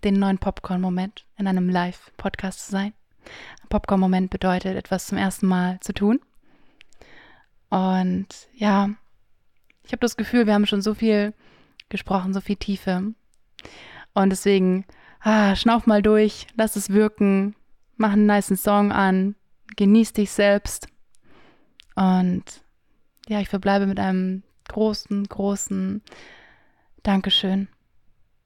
den neuen Popcorn-Moment in einem Live-Podcast zu sein. Ein Popcorn-Moment bedeutet, etwas zum ersten Mal zu tun. Und ja, ich habe das Gefühl, wir haben schon so viel gesprochen, so viel Tiefe. Und deswegen, ah, schnauf mal durch, lass es wirken, mach einen niceen Song an, genieß dich selbst. Und ja, ich verbleibe mit einem großen, großen Dankeschön.